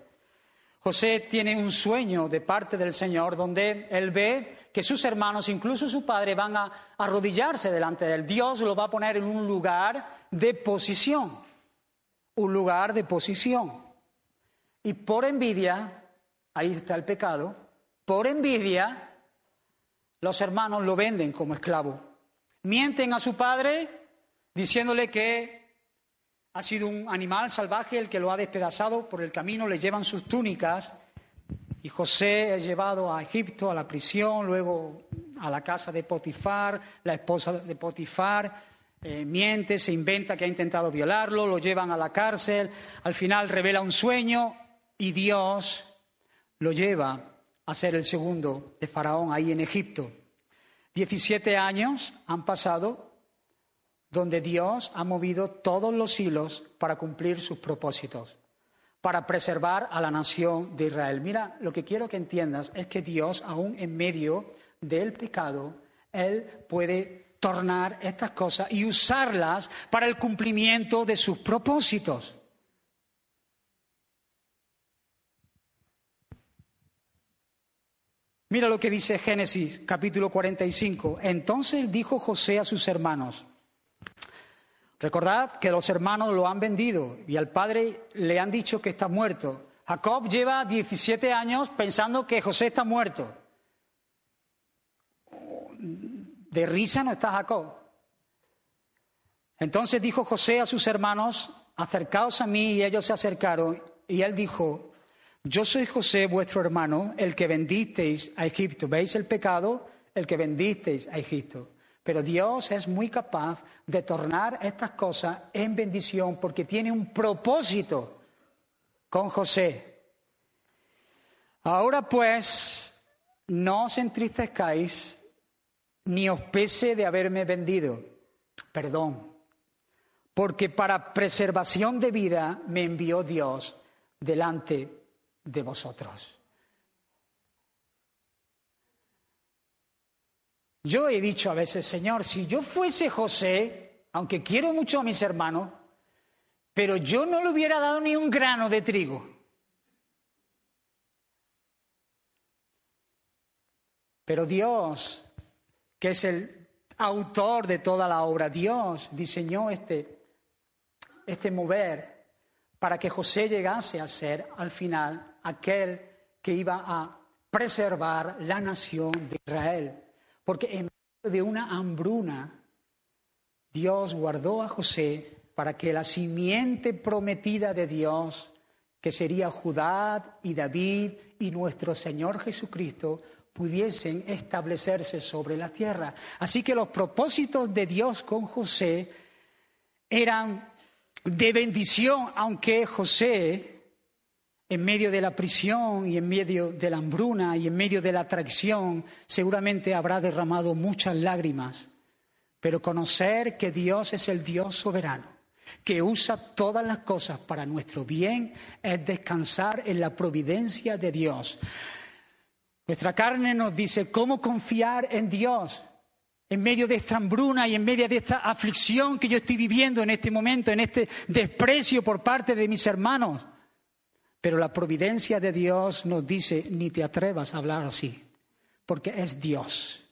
José tiene un sueño de parte del Señor donde él ve que sus hermanos, incluso su padre, van a arrodillarse delante de él. Dios lo va a poner en un lugar de posición, un lugar de posición. Y por envidia, ahí está el pecado, por envidia, los hermanos lo venden como esclavo. Mienten a su padre diciéndole que ha sido un animal salvaje el que lo ha despedazado por el camino, le llevan sus túnicas y José es llevado a Egipto, a la prisión, luego a la casa de Potifar, la esposa de Potifar eh, miente, se inventa que ha intentado violarlo, lo llevan a la cárcel, al final revela un sueño y Dios lo lleva a ser el segundo de Faraón ahí en Egipto. Diecisiete años han pasado donde Dios ha movido todos los hilos para cumplir sus propósitos, para preservar a la nación de Israel. Mira, lo que quiero que entiendas es que Dios, aún en medio del pecado, Él puede tornar estas cosas y usarlas para el cumplimiento de sus propósitos. Mira lo que dice Génesis capítulo 45. Entonces dijo José a sus hermanos, Recordad que los hermanos lo han vendido y al padre le han dicho que está muerto. Jacob lleva 17 años pensando que José está muerto. De risa no está Jacob. Entonces dijo José a sus hermanos, acercaos a mí y ellos se acercaron y él dijo, yo soy José vuestro hermano, el que vendisteis a Egipto. ¿Veis el pecado? El que vendisteis a Egipto. Pero Dios es muy capaz de tornar estas cosas en bendición porque tiene un propósito con José. Ahora pues, no os entristezcáis ni os pese de haberme vendido. Perdón. Porque para preservación de vida me envió Dios delante de vosotros. Yo he dicho a veces, Señor, si yo fuese José, aunque quiero mucho a mis hermanos, pero yo no le hubiera dado ni un grano de trigo. Pero Dios, que es el autor de toda la obra, Dios diseñó este, este mover para que José llegase a ser al final aquel que iba a preservar la nación de Israel. Porque en medio de una hambruna, Dios guardó a José para que la simiente prometida de Dios, que sería Judá y David y nuestro Señor Jesucristo, pudiesen establecerse sobre la tierra. Así que los propósitos de Dios con José eran de bendición, aunque José en medio de la prisión y en medio de la hambruna y en medio de la traición, seguramente habrá derramado muchas lágrimas. Pero conocer que Dios es el Dios soberano, que usa todas las cosas para nuestro bien, es descansar en la providencia de Dios. Nuestra carne nos dice cómo confiar en Dios en medio de esta hambruna y en medio de esta aflicción que yo estoy viviendo en este momento, en este desprecio por parte de mis hermanos. Pero la providencia de Dios nos dice, ni te atrevas a hablar así, porque es Dios,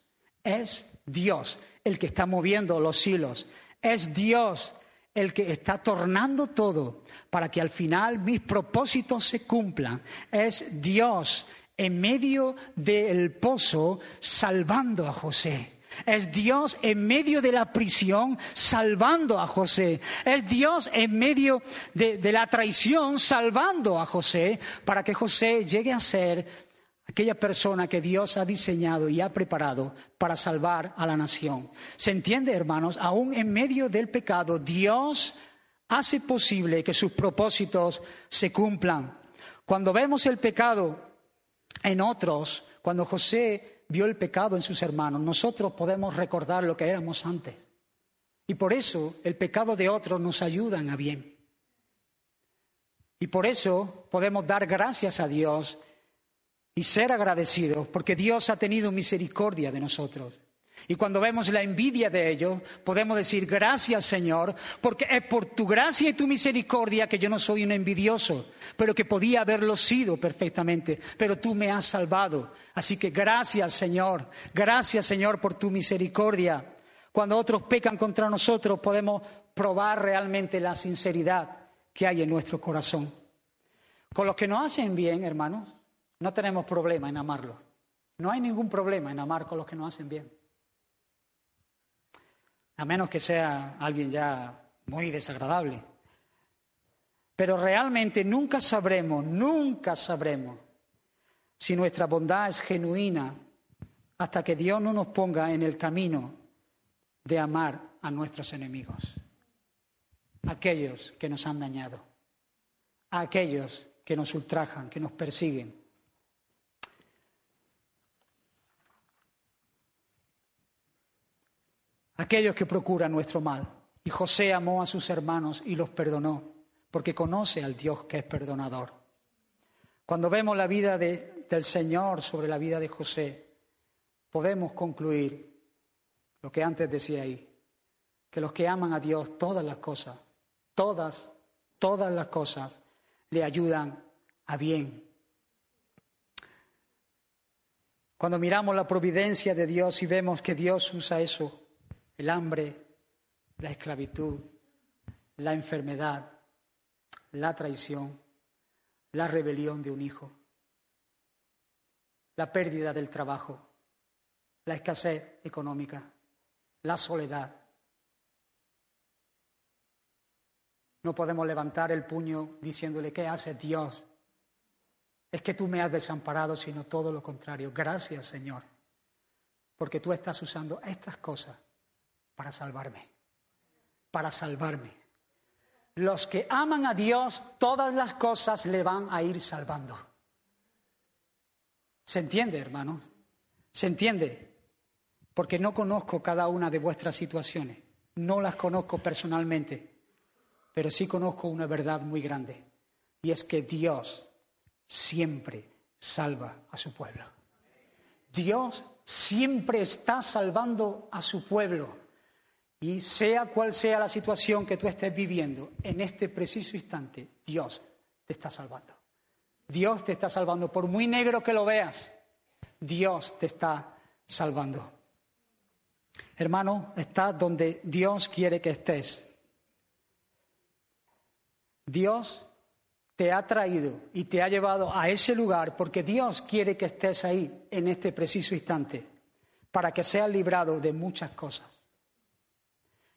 es Dios el que está moviendo los hilos, es Dios el que está tornando todo para que al final mis propósitos se cumplan, es Dios en medio del pozo salvando a José. Es Dios en medio de la prisión salvando a José. Es Dios en medio de, la traición salvando a José para que José llegue a ser aquella persona que Dios ha diseñado y ha preparado para salvar a la nación. ¿Se entiende, hermanos? Aún en medio del pecado, Dios hace posible que sus propósitos se cumplan. Cuando vemos el pecado en otros, cuando José vio el pecado en sus hermanos, nosotros podemos recordar lo que éramos antes. Y por eso el pecado de otros nos ayuda a bien. Y por eso podemos dar gracias a Dios y ser agradecidos porque Dios ha tenido misericordia de nosotros. Y cuando vemos la envidia de ellos, podemos decir, gracias Señor, porque es por tu gracia y tu misericordia que yo no soy un envidioso, pero que podía haberlo sido perfectamente, pero tú me has salvado. Así que gracias Señor, gracias Señor por tu misericordia. Cuando otros pecan contra nosotros, podemos probar realmente la sinceridad que hay en nuestro corazón. Con los que nos hacen bien, hermanos, no tenemos problema en amarlos. No hay ningún problema en amar con los que nos hacen bien. A menos que sea alguien ya muy desagradable. Pero realmente nunca sabremos, nunca sabremos si nuestra bondad es genuina hasta que Dios no nos ponga en el camino de amar a nuestros enemigos, aquellos que nos han dañado, a aquellos que nos ultrajan, que nos persiguen, aquellos que procuran nuestro mal. Y José amó a sus hermanos y los perdonó, porque conoce al Dios que es perdonador. Cuando vemos la vida del Señor sobre la vida de José, podemos concluir lo que antes decía ahí, que los que aman a Dios, todas las cosas, todas, todas las cosas, le ayudan a bien. Cuando miramos la providencia de Dios y vemos que Dios usa eso el hambre, la esclavitud, la enfermedad, la traición, la rebelión de un hijo, la pérdida del trabajo, la escasez económica, la soledad. No podemos levantar el puño diciéndole, ¿qué hace Dios? Es que tú me has desamparado, sino todo lo contrario. Gracias, Señor, porque tú estás usando estas cosas para salvarme, para salvarme. Los que aman a Dios, todas las cosas le van a ir salvando. ¿Se entiende, hermanos? ¿Se entiende? Porque no conozco cada una de vuestras situaciones, no las conozco personalmente, pero sí conozco una verdad muy grande, y es que Dios siempre salva a su pueblo. Dios siempre está salvando a su pueblo. Y sea cual sea la situación que tú estés viviendo, en este preciso instante, Dios te está salvando. Dios te está salvando. Por muy negro que lo veas, Dios te está salvando. Hermano, estás donde Dios quiere que estés. Dios te ha traído y te ha llevado a ese lugar porque Dios quiere que estés ahí en este preciso instante para que seas librado de muchas cosas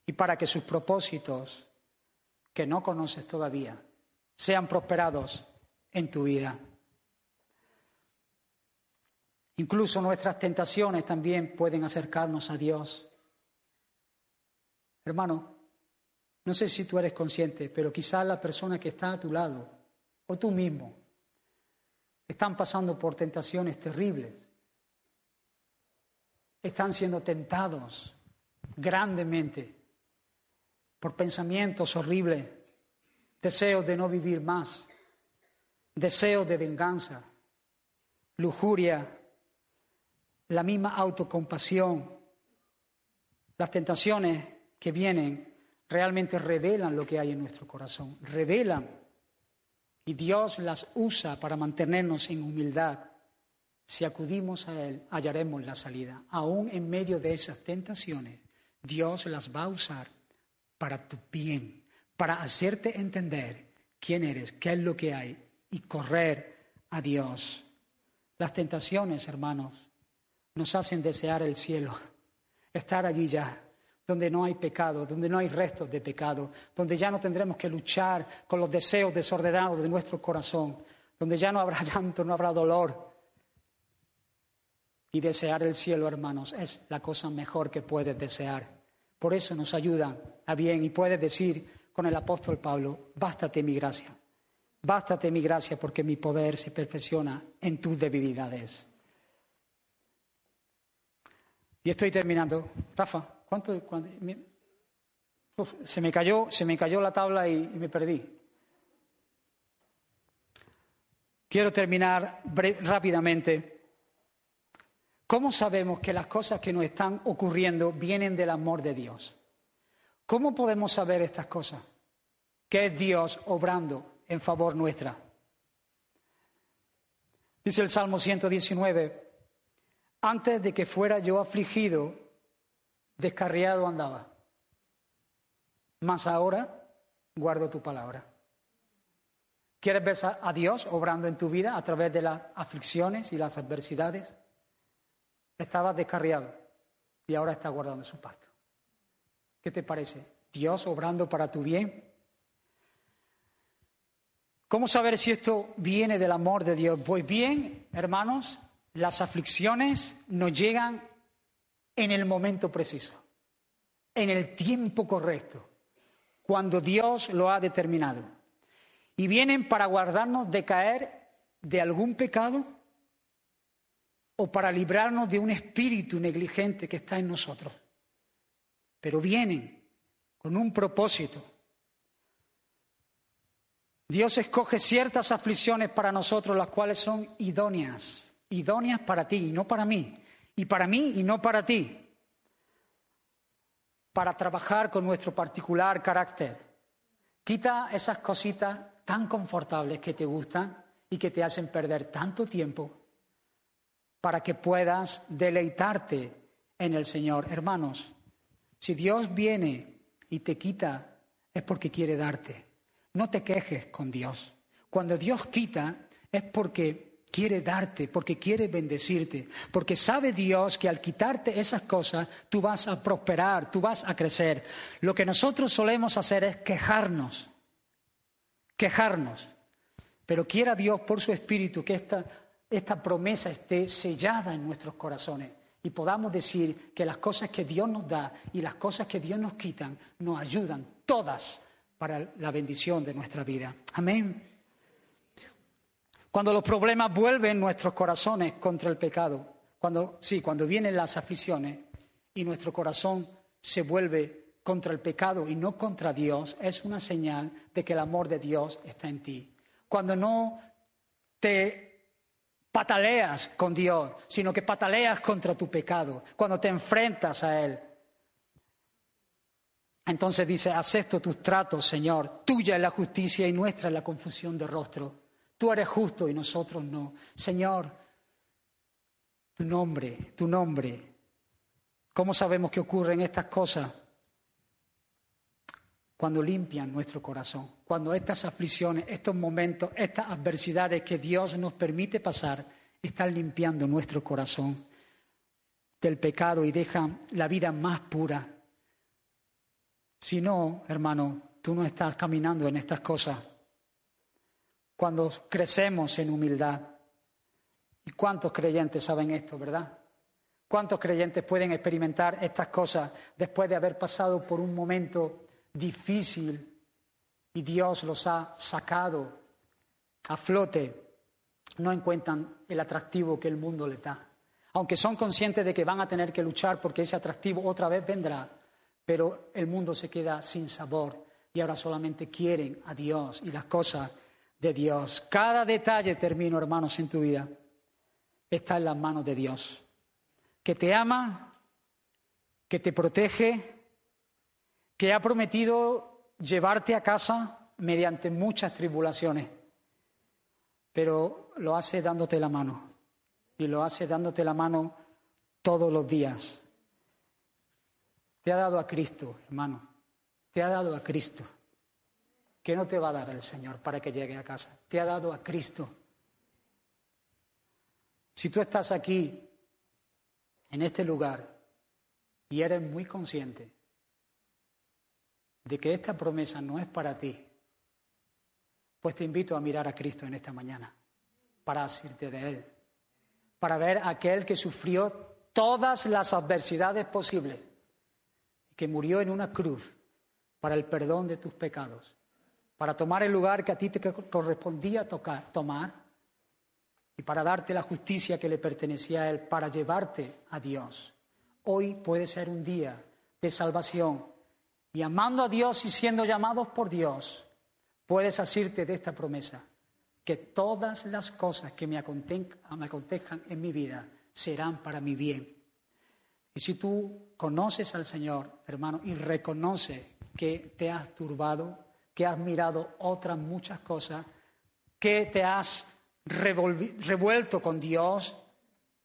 y para que sus propósitos, que no conoces todavía, sean prosperados en tu vida. Incluso nuestras tentaciones también pueden acercarnos a Dios. Hermano, no sé si tú eres consciente, pero quizás la persona que está a tu lado o tú mismo están pasando por tentaciones terribles. Están siendo tentados grandemente por pensamientos horribles, deseos de no vivir más, deseos de venganza, lujuria, la misma autocompasión. Las tentaciones que vienen realmente revelan lo que hay en nuestro corazón, revelan. Y Dios las usa para mantenernos en humildad. Si acudimos a Él, hallaremos la salida. Aún en medio de esas tentaciones, Dios las va a usar para tu bien, para hacerte entender quién eres, qué es lo que hay y correr a Dios. Las tentaciones, hermanos, nos hacen desear el cielo, estar allí ya, donde no hay pecado, donde no hay restos de pecado, donde ya no tendremos que luchar con los deseos desordenados de nuestro corazón, donde ya no habrá [laughs] llanto, no habrá dolor. Y desear el cielo, hermanos, es la cosa mejor que puedes desear. Por eso nos ayuda a bien y puedes decir con el apóstol Pablo, bástate mi gracia, bástate mi gracia porque mi poder se perfecciona en tus debilidades. Y estoy terminando. Rafa, ¿cuánto? se, me cayó, se me cayó la tabla y me perdí. Quiero terminar rápidamente. ¿Cómo sabemos que las cosas que nos están ocurriendo vienen del amor de Dios? ¿Cómo podemos saber estas cosas? Que es Dios obrando en favor nuestra. Dice el Salmo 119, antes de que fuera yo afligido, descarriado andaba, mas ahora guardo tu palabra. ¿Quieres ver a Dios obrando en tu vida a través de las aflicciones y las adversidades? Estabas descarriado y ahora estás guardando su pacto. ¿Qué te parece? Dios obrando para tu bien. ¿Cómo saber si esto viene del amor de Dios? Pues bien, hermanos, las aflicciones nos llegan en el momento preciso, en el tiempo correcto, cuando Dios lo ha determinado. Y vienen para guardarnos de caer de algún pecado o para librarnos de un espíritu negligente que está en nosotros. Pero vienen con un propósito. Dios escoge ciertas aflicciones para nosotros, las cuales son idóneas idóneas para ti y no para mí, y para mí y no para ti, para trabajar con nuestro particular carácter. Quita esas cositas tan confortables que te gustan y que te hacen perder tanto tiempo para que puedas deleitarte en el Señor. Hermanos, si Dios viene y te quita, es porque quiere darte. No te quejes con Dios. Cuando Dios quita, es porque quiere darte, porque quiere bendecirte, porque sabe Dios que al quitarte esas cosas tú vas a prosperar, tú vas a crecer. Lo que nosotros solemos hacer es quejarnos, quejarnos. Pero quiera Dios por su Espíritu que esta, esta promesa esté sellada en nuestros corazones y podamos decir que las cosas que Dios nos da y las cosas que Dios nos quitan nos ayudan todas para la bendición de nuestra vida. Amén. Cuando los problemas vuelven nuestros corazones contra el pecado, cuando sí, cuando vienen las aflicciones y nuestro corazón se vuelve contra el pecado y no contra Dios, es una señal de que el amor de Dios está en ti. Cuando no te pataleas con Dios, sino que pataleas contra tu pecado, cuando te enfrentas a Él. Entonces dice, acepto tus tratos, Señor, tuya es la justicia y nuestra es la confusión de rostro. Tú eres justo y nosotros no. Señor, tu nombre, tu nombre. ¿Cómo sabemos que ocurren estas cosas? Cuando limpian nuestro corazón, cuando estas aflicciones, estos momentos, estas adversidades que Dios nos permite pasar, están limpiando nuestro corazón del pecado y dejan la vida más pura. Si no, hermano, tú no estás caminando en estas cosas cuando crecemos en humildad. ¿Y cuántos creyentes saben esto, verdad? ¿Cuántos creyentes pueden experimentar estas cosas después de haber pasado por un momento difícil y Dios los ha sacado a flote? No encuentran el atractivo que el mundo les da. Aunque son conscientes de que van a tener que luchar porque ese atractivo otra vez vendrá, pero el mundo se queda sin sabor y ahora solamente quieren a Dios y las cosas de Dios. Cada detalle, termino hermanos, en tu vida, está en las manos de Dios, que te ama, que te protege, que ha prometido llevarte a casa mediante muchas tribulaciones, pero lo hace dándote la mano y lo hace dándote la mano todos los días. Te ha dado a Cristo, hermano, te ha dado a Cristo. ¿Qué no te va a dar el Señor para que llegue a casa? Te ha dado a Cristo. Si tú estás aquí, en este lugar, y eres muy consciente de que esta promesa no es para ti, pues te invito a mirar a Cristo en esta mañana, para asirte de Él, para ver a aquel que sufrió todas las adversidades posibles y que murió en una cruz para el perdón de tus pecados para tomar el lugar que a ti te correspondía tomar y para darte la justicia que le pertenecía a Él, para llevarte a Dios. Hoy puede ser un día de salvación y amando a Dios y siendo llamados por Dios, puedes asirte de esta promesa, que todas las cosas que me acontejan en mi vida serán para mi bien. Y si tú conoces al Señor, hermano, y reconoces que te has turbado, que has mirado otras muchas cosas, que te has revuelto con Dios,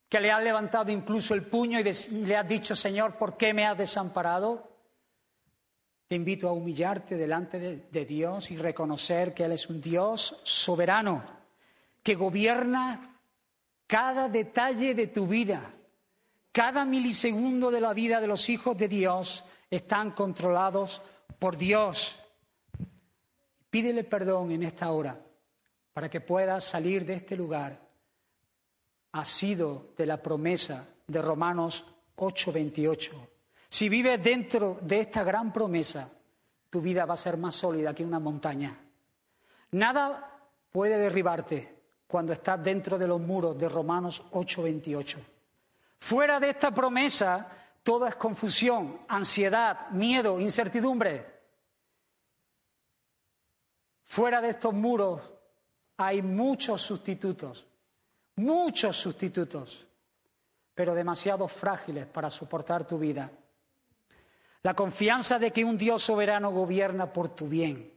que le has levantado incluso el puño y, le has dicho, Señor, ¿por qué me has desamparado? Te invito a humillarte delante de Dios y reconocer que Él es un Dios soberano, que gobierna cada detalle de tu vida. Cada milisegundo de la vida de los hijos de Dios están controlados por Dios. Pídele perdón en esta hora para que puedas salir de este lugar sido de la promesa de Romanos 8:28. Si vives dentro de esta gran promesa, tu vida va a ser más sólida que una montaña. Nada puede derribarte cuando estás dentro de los muros de Romanos 8:28. Fuera de esta promesa, todo es confusión, ansiedad, miedo, incertidumbre. Fuera de estos muros hay muchos sustitutos, muchos sustitutos, pero demasiado frágiles para soportar tu vida. La confianza de que un Dios soberano gobierna por tu bien.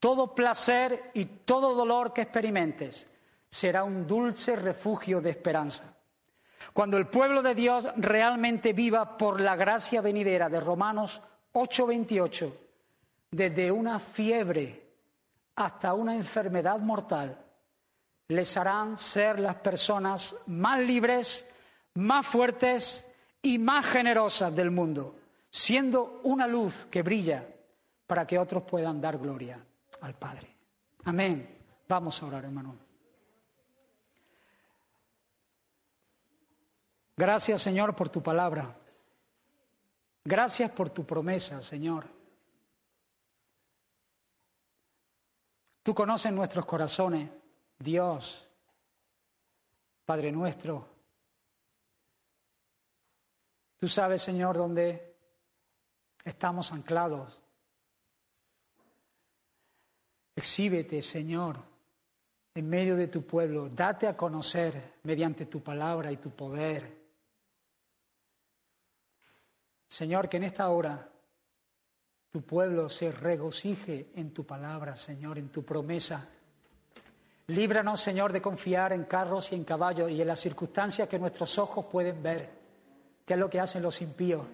Todo placer y todo dolor que experimentes será un dulce refugio de esperanza. Cuando el pueblo de Dios realmente viva por la gracia venidera de Romanos 8:28, desde una fiebre hasta una enfermedad mortal, les harán ser las personas más libres, más fuertes y más generosas del mundo, siendo una luz que brilla para que otros puedan dar gloria al Padre. Amén. Vamos a orar, hermano. Gracias, Señor, por tu palabra. Gracias por tu promesa, Señor. Tú conoces nuestros corazones, Dios, Padre nuestro. Tú sabes, Señor, dónde estamos anclados. Exhíbete, Señor, en medio de tu pueblo. Date a conocer mediante tu palabra y tu poder. Señor, que en esta hora tu pueblo se regocije en tu palabra, Señor, en tu promesa. Líbranos, Señor, de confiar en carros y en caballos y en las circunstancias que nuestros ojos pueden ver, que es lo que hacen los impíos.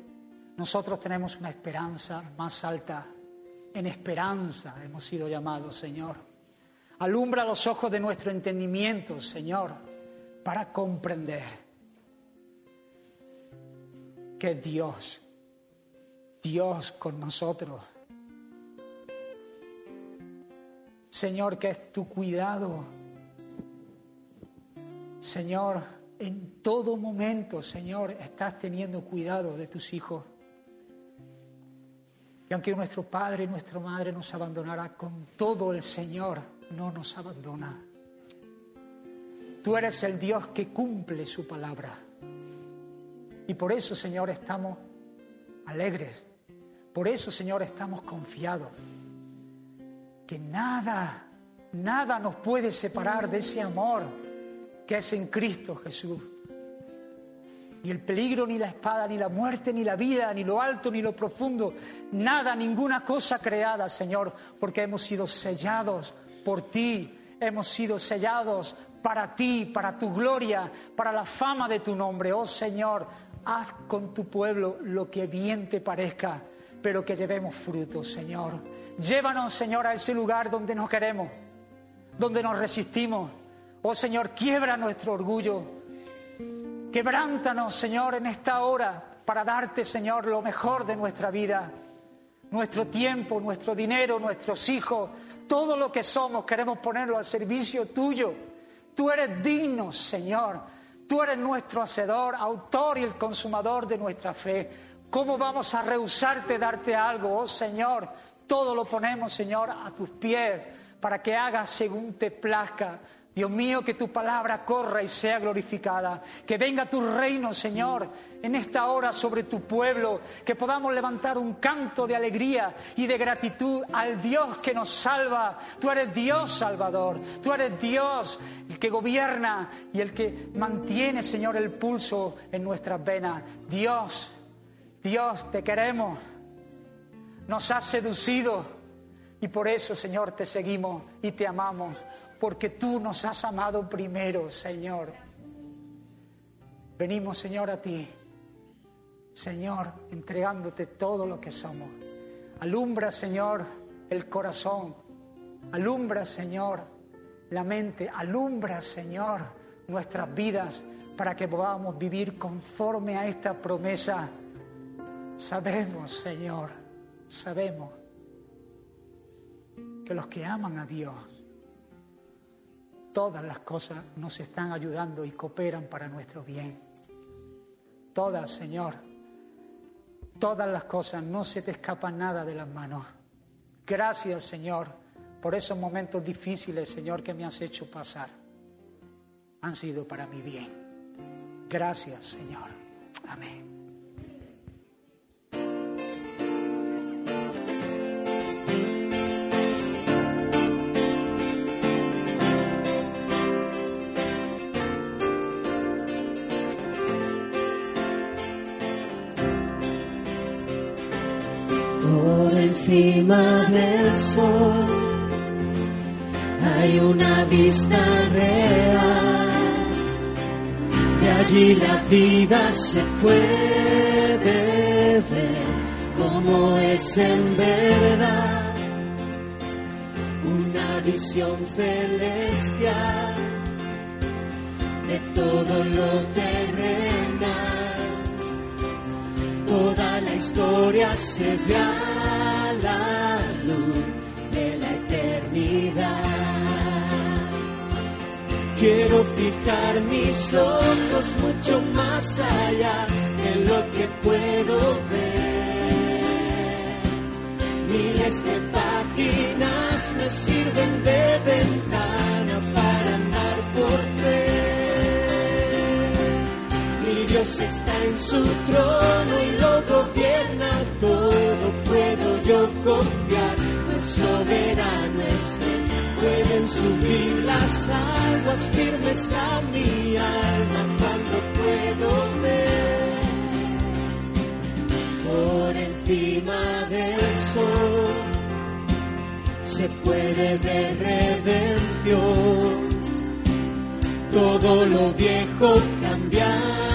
Nosotros tenemos una esperanza más alta. En esperanza hemos sido llamados, Señor. Alumbra los ojos de nuestro entendimiento, Señor, para comprender que Dios Dios con nosotros. Señor, que es tu cuidado. Señor, en todo momento, Señor, estás teniendo cuidado de tus hijos. Y aunque nuestro Padre y nuestra Madre nos abandonará, con todo el Señor no nos abandona. Tú eres el Dios que cumple su palabra. Y por eso, Señor, estamos alegres por eso, Señor, estamos confiados que nada, nada nos puede separar de ese amor que es en Cristo Jesús. Ni el peligro, ni la espada, ni la muerte, ni la vida, ni lo alto, ni lo profundo, nada, ninguna cosa creada, Señor, porque hemos sido sellados por ti, hemos sido sellados para ti, para tu gloria, para la fama de tu nombre. Oh Señor, haz con tu pueblo lo que bien te parezca pero que llevemos frutos, Señor. Llévanos, Señor, a ese lugar donde nos queremos, donde nos resistimos. Oh Señor, quiebra nuestro orgullo. Quebrántanos, Señor, en esta hora para darte, Señor, lo mejor de nuestra vida. Nuestro tiempo, nuestro dinero, nuestros hijos, todo lo que somos queremos ponerlo al servicio tuyo. Tú eres digno, Señor. Tú eres nuestro hacedor, autor y el consumador de nuestra fe. ¿Cómo vamos a rehusarte darte algo, oh Señor? Todo lo ponemos, Señor, a tus pies para que hagas según te plazca. Dios mío, que tu palabra corra y sea glorificada. Que venga tu reino, Señor, en esta hora sobre tu pueblo. Que podamos levantar un canto de alegría y de gratitud al Dios que nos salva. Tú eres Dios Salvador. Tú eres Dios el que gobierna y el que mantiene, Señor, el pulso en nuestras venas. Dios, Dios, te queremos. Nos has seducido y por eso, Señor, te seguimos y te amamos porque tú nos has amado primero, Señor. Venimos, Señor, a ti, Señor, entregándote todo lo que somos. Alumbra, Señor, el corazón. Alumbra, Señor, la mente. Alumbra, Señor, nuestras vidas para que podamos vivir conforme a esta promesa. Sabemos, Señor, sabemos que los que aman a Dios, Todas las cosas nos están ayudando y cooperan para nuestro bien. Todas, Señor. Todas las cosas, no se te escapan nada de las manos. Gracias, Señor, por esos momentos difíciles, Señor, que me has hecho pasar. Han sido para mi bien. Gracias, Señor. Amén. Encima del sol hay una vista real. De allí la vida se puede ver como es en verdad. Una visión celestial de todo lo terrenal. Toda la historia se ve la luz de la eternidad. Quiero fijar mis ojos mucho más allá de lo que puedo ver. Miles de páginas me sirven de ventana para andar por fe. Dios está en su trono y lo gobierna todo puedo yo confiar, pues soberano es. Pueden subir las aguas, firme está mi alma cuando puedo ver por encima del sol. Se puede ver redención, todo lo viejo cambiando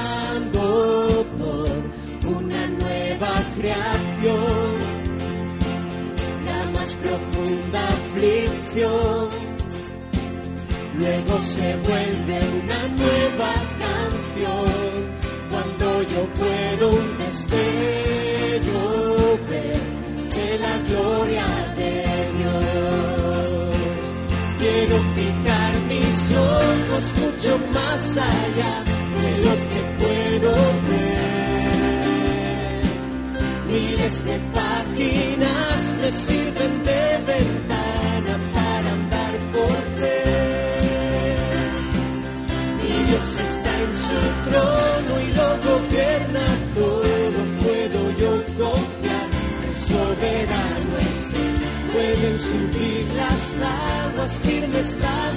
nueva creación profunda aflicción. Luego se vuelve una nueva canción cuando yo puedo un destello ver de la gloria de Dios. Quiero fijar mis ojos mucho más allá de lo que puedo Miles de páginas me sirven de ventana para andar por fe. Mi Dios está en su trono y lo gobierna todo, puedo yo confiar, el soberano es Pueden subir las aguas, firme está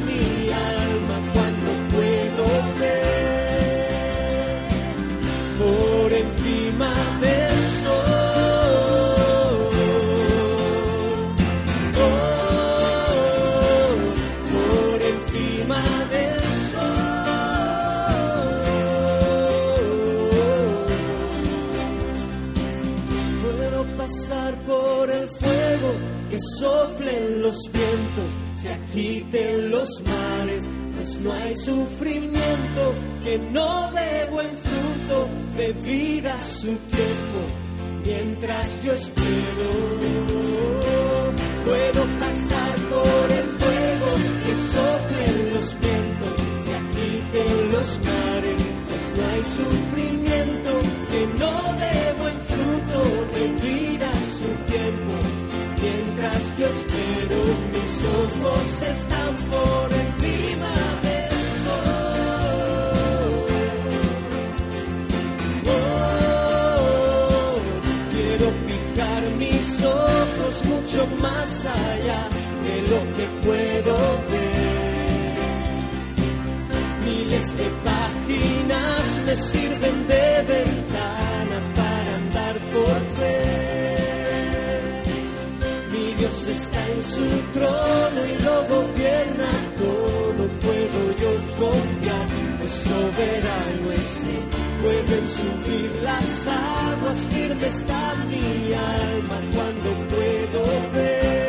los vientos, se agiten los mares, pues no hay sufrimiento que no dé buen fruto de vida su tiempo, mientras yo espero. Puedo pasar por el fuego que soplen los vientos, se agiten los mares, pues no hay sufrimiento ojos están por encima del sol. Oh, quiero fijar mis ojos mucho más allá de lo que puedo ver. Miles de páginas me sirven su trono y lo gobierna todo. Puedo yo confiar, pues soberano es Él. Pueden subir las aguas, firme está mi alma cuando puedo ver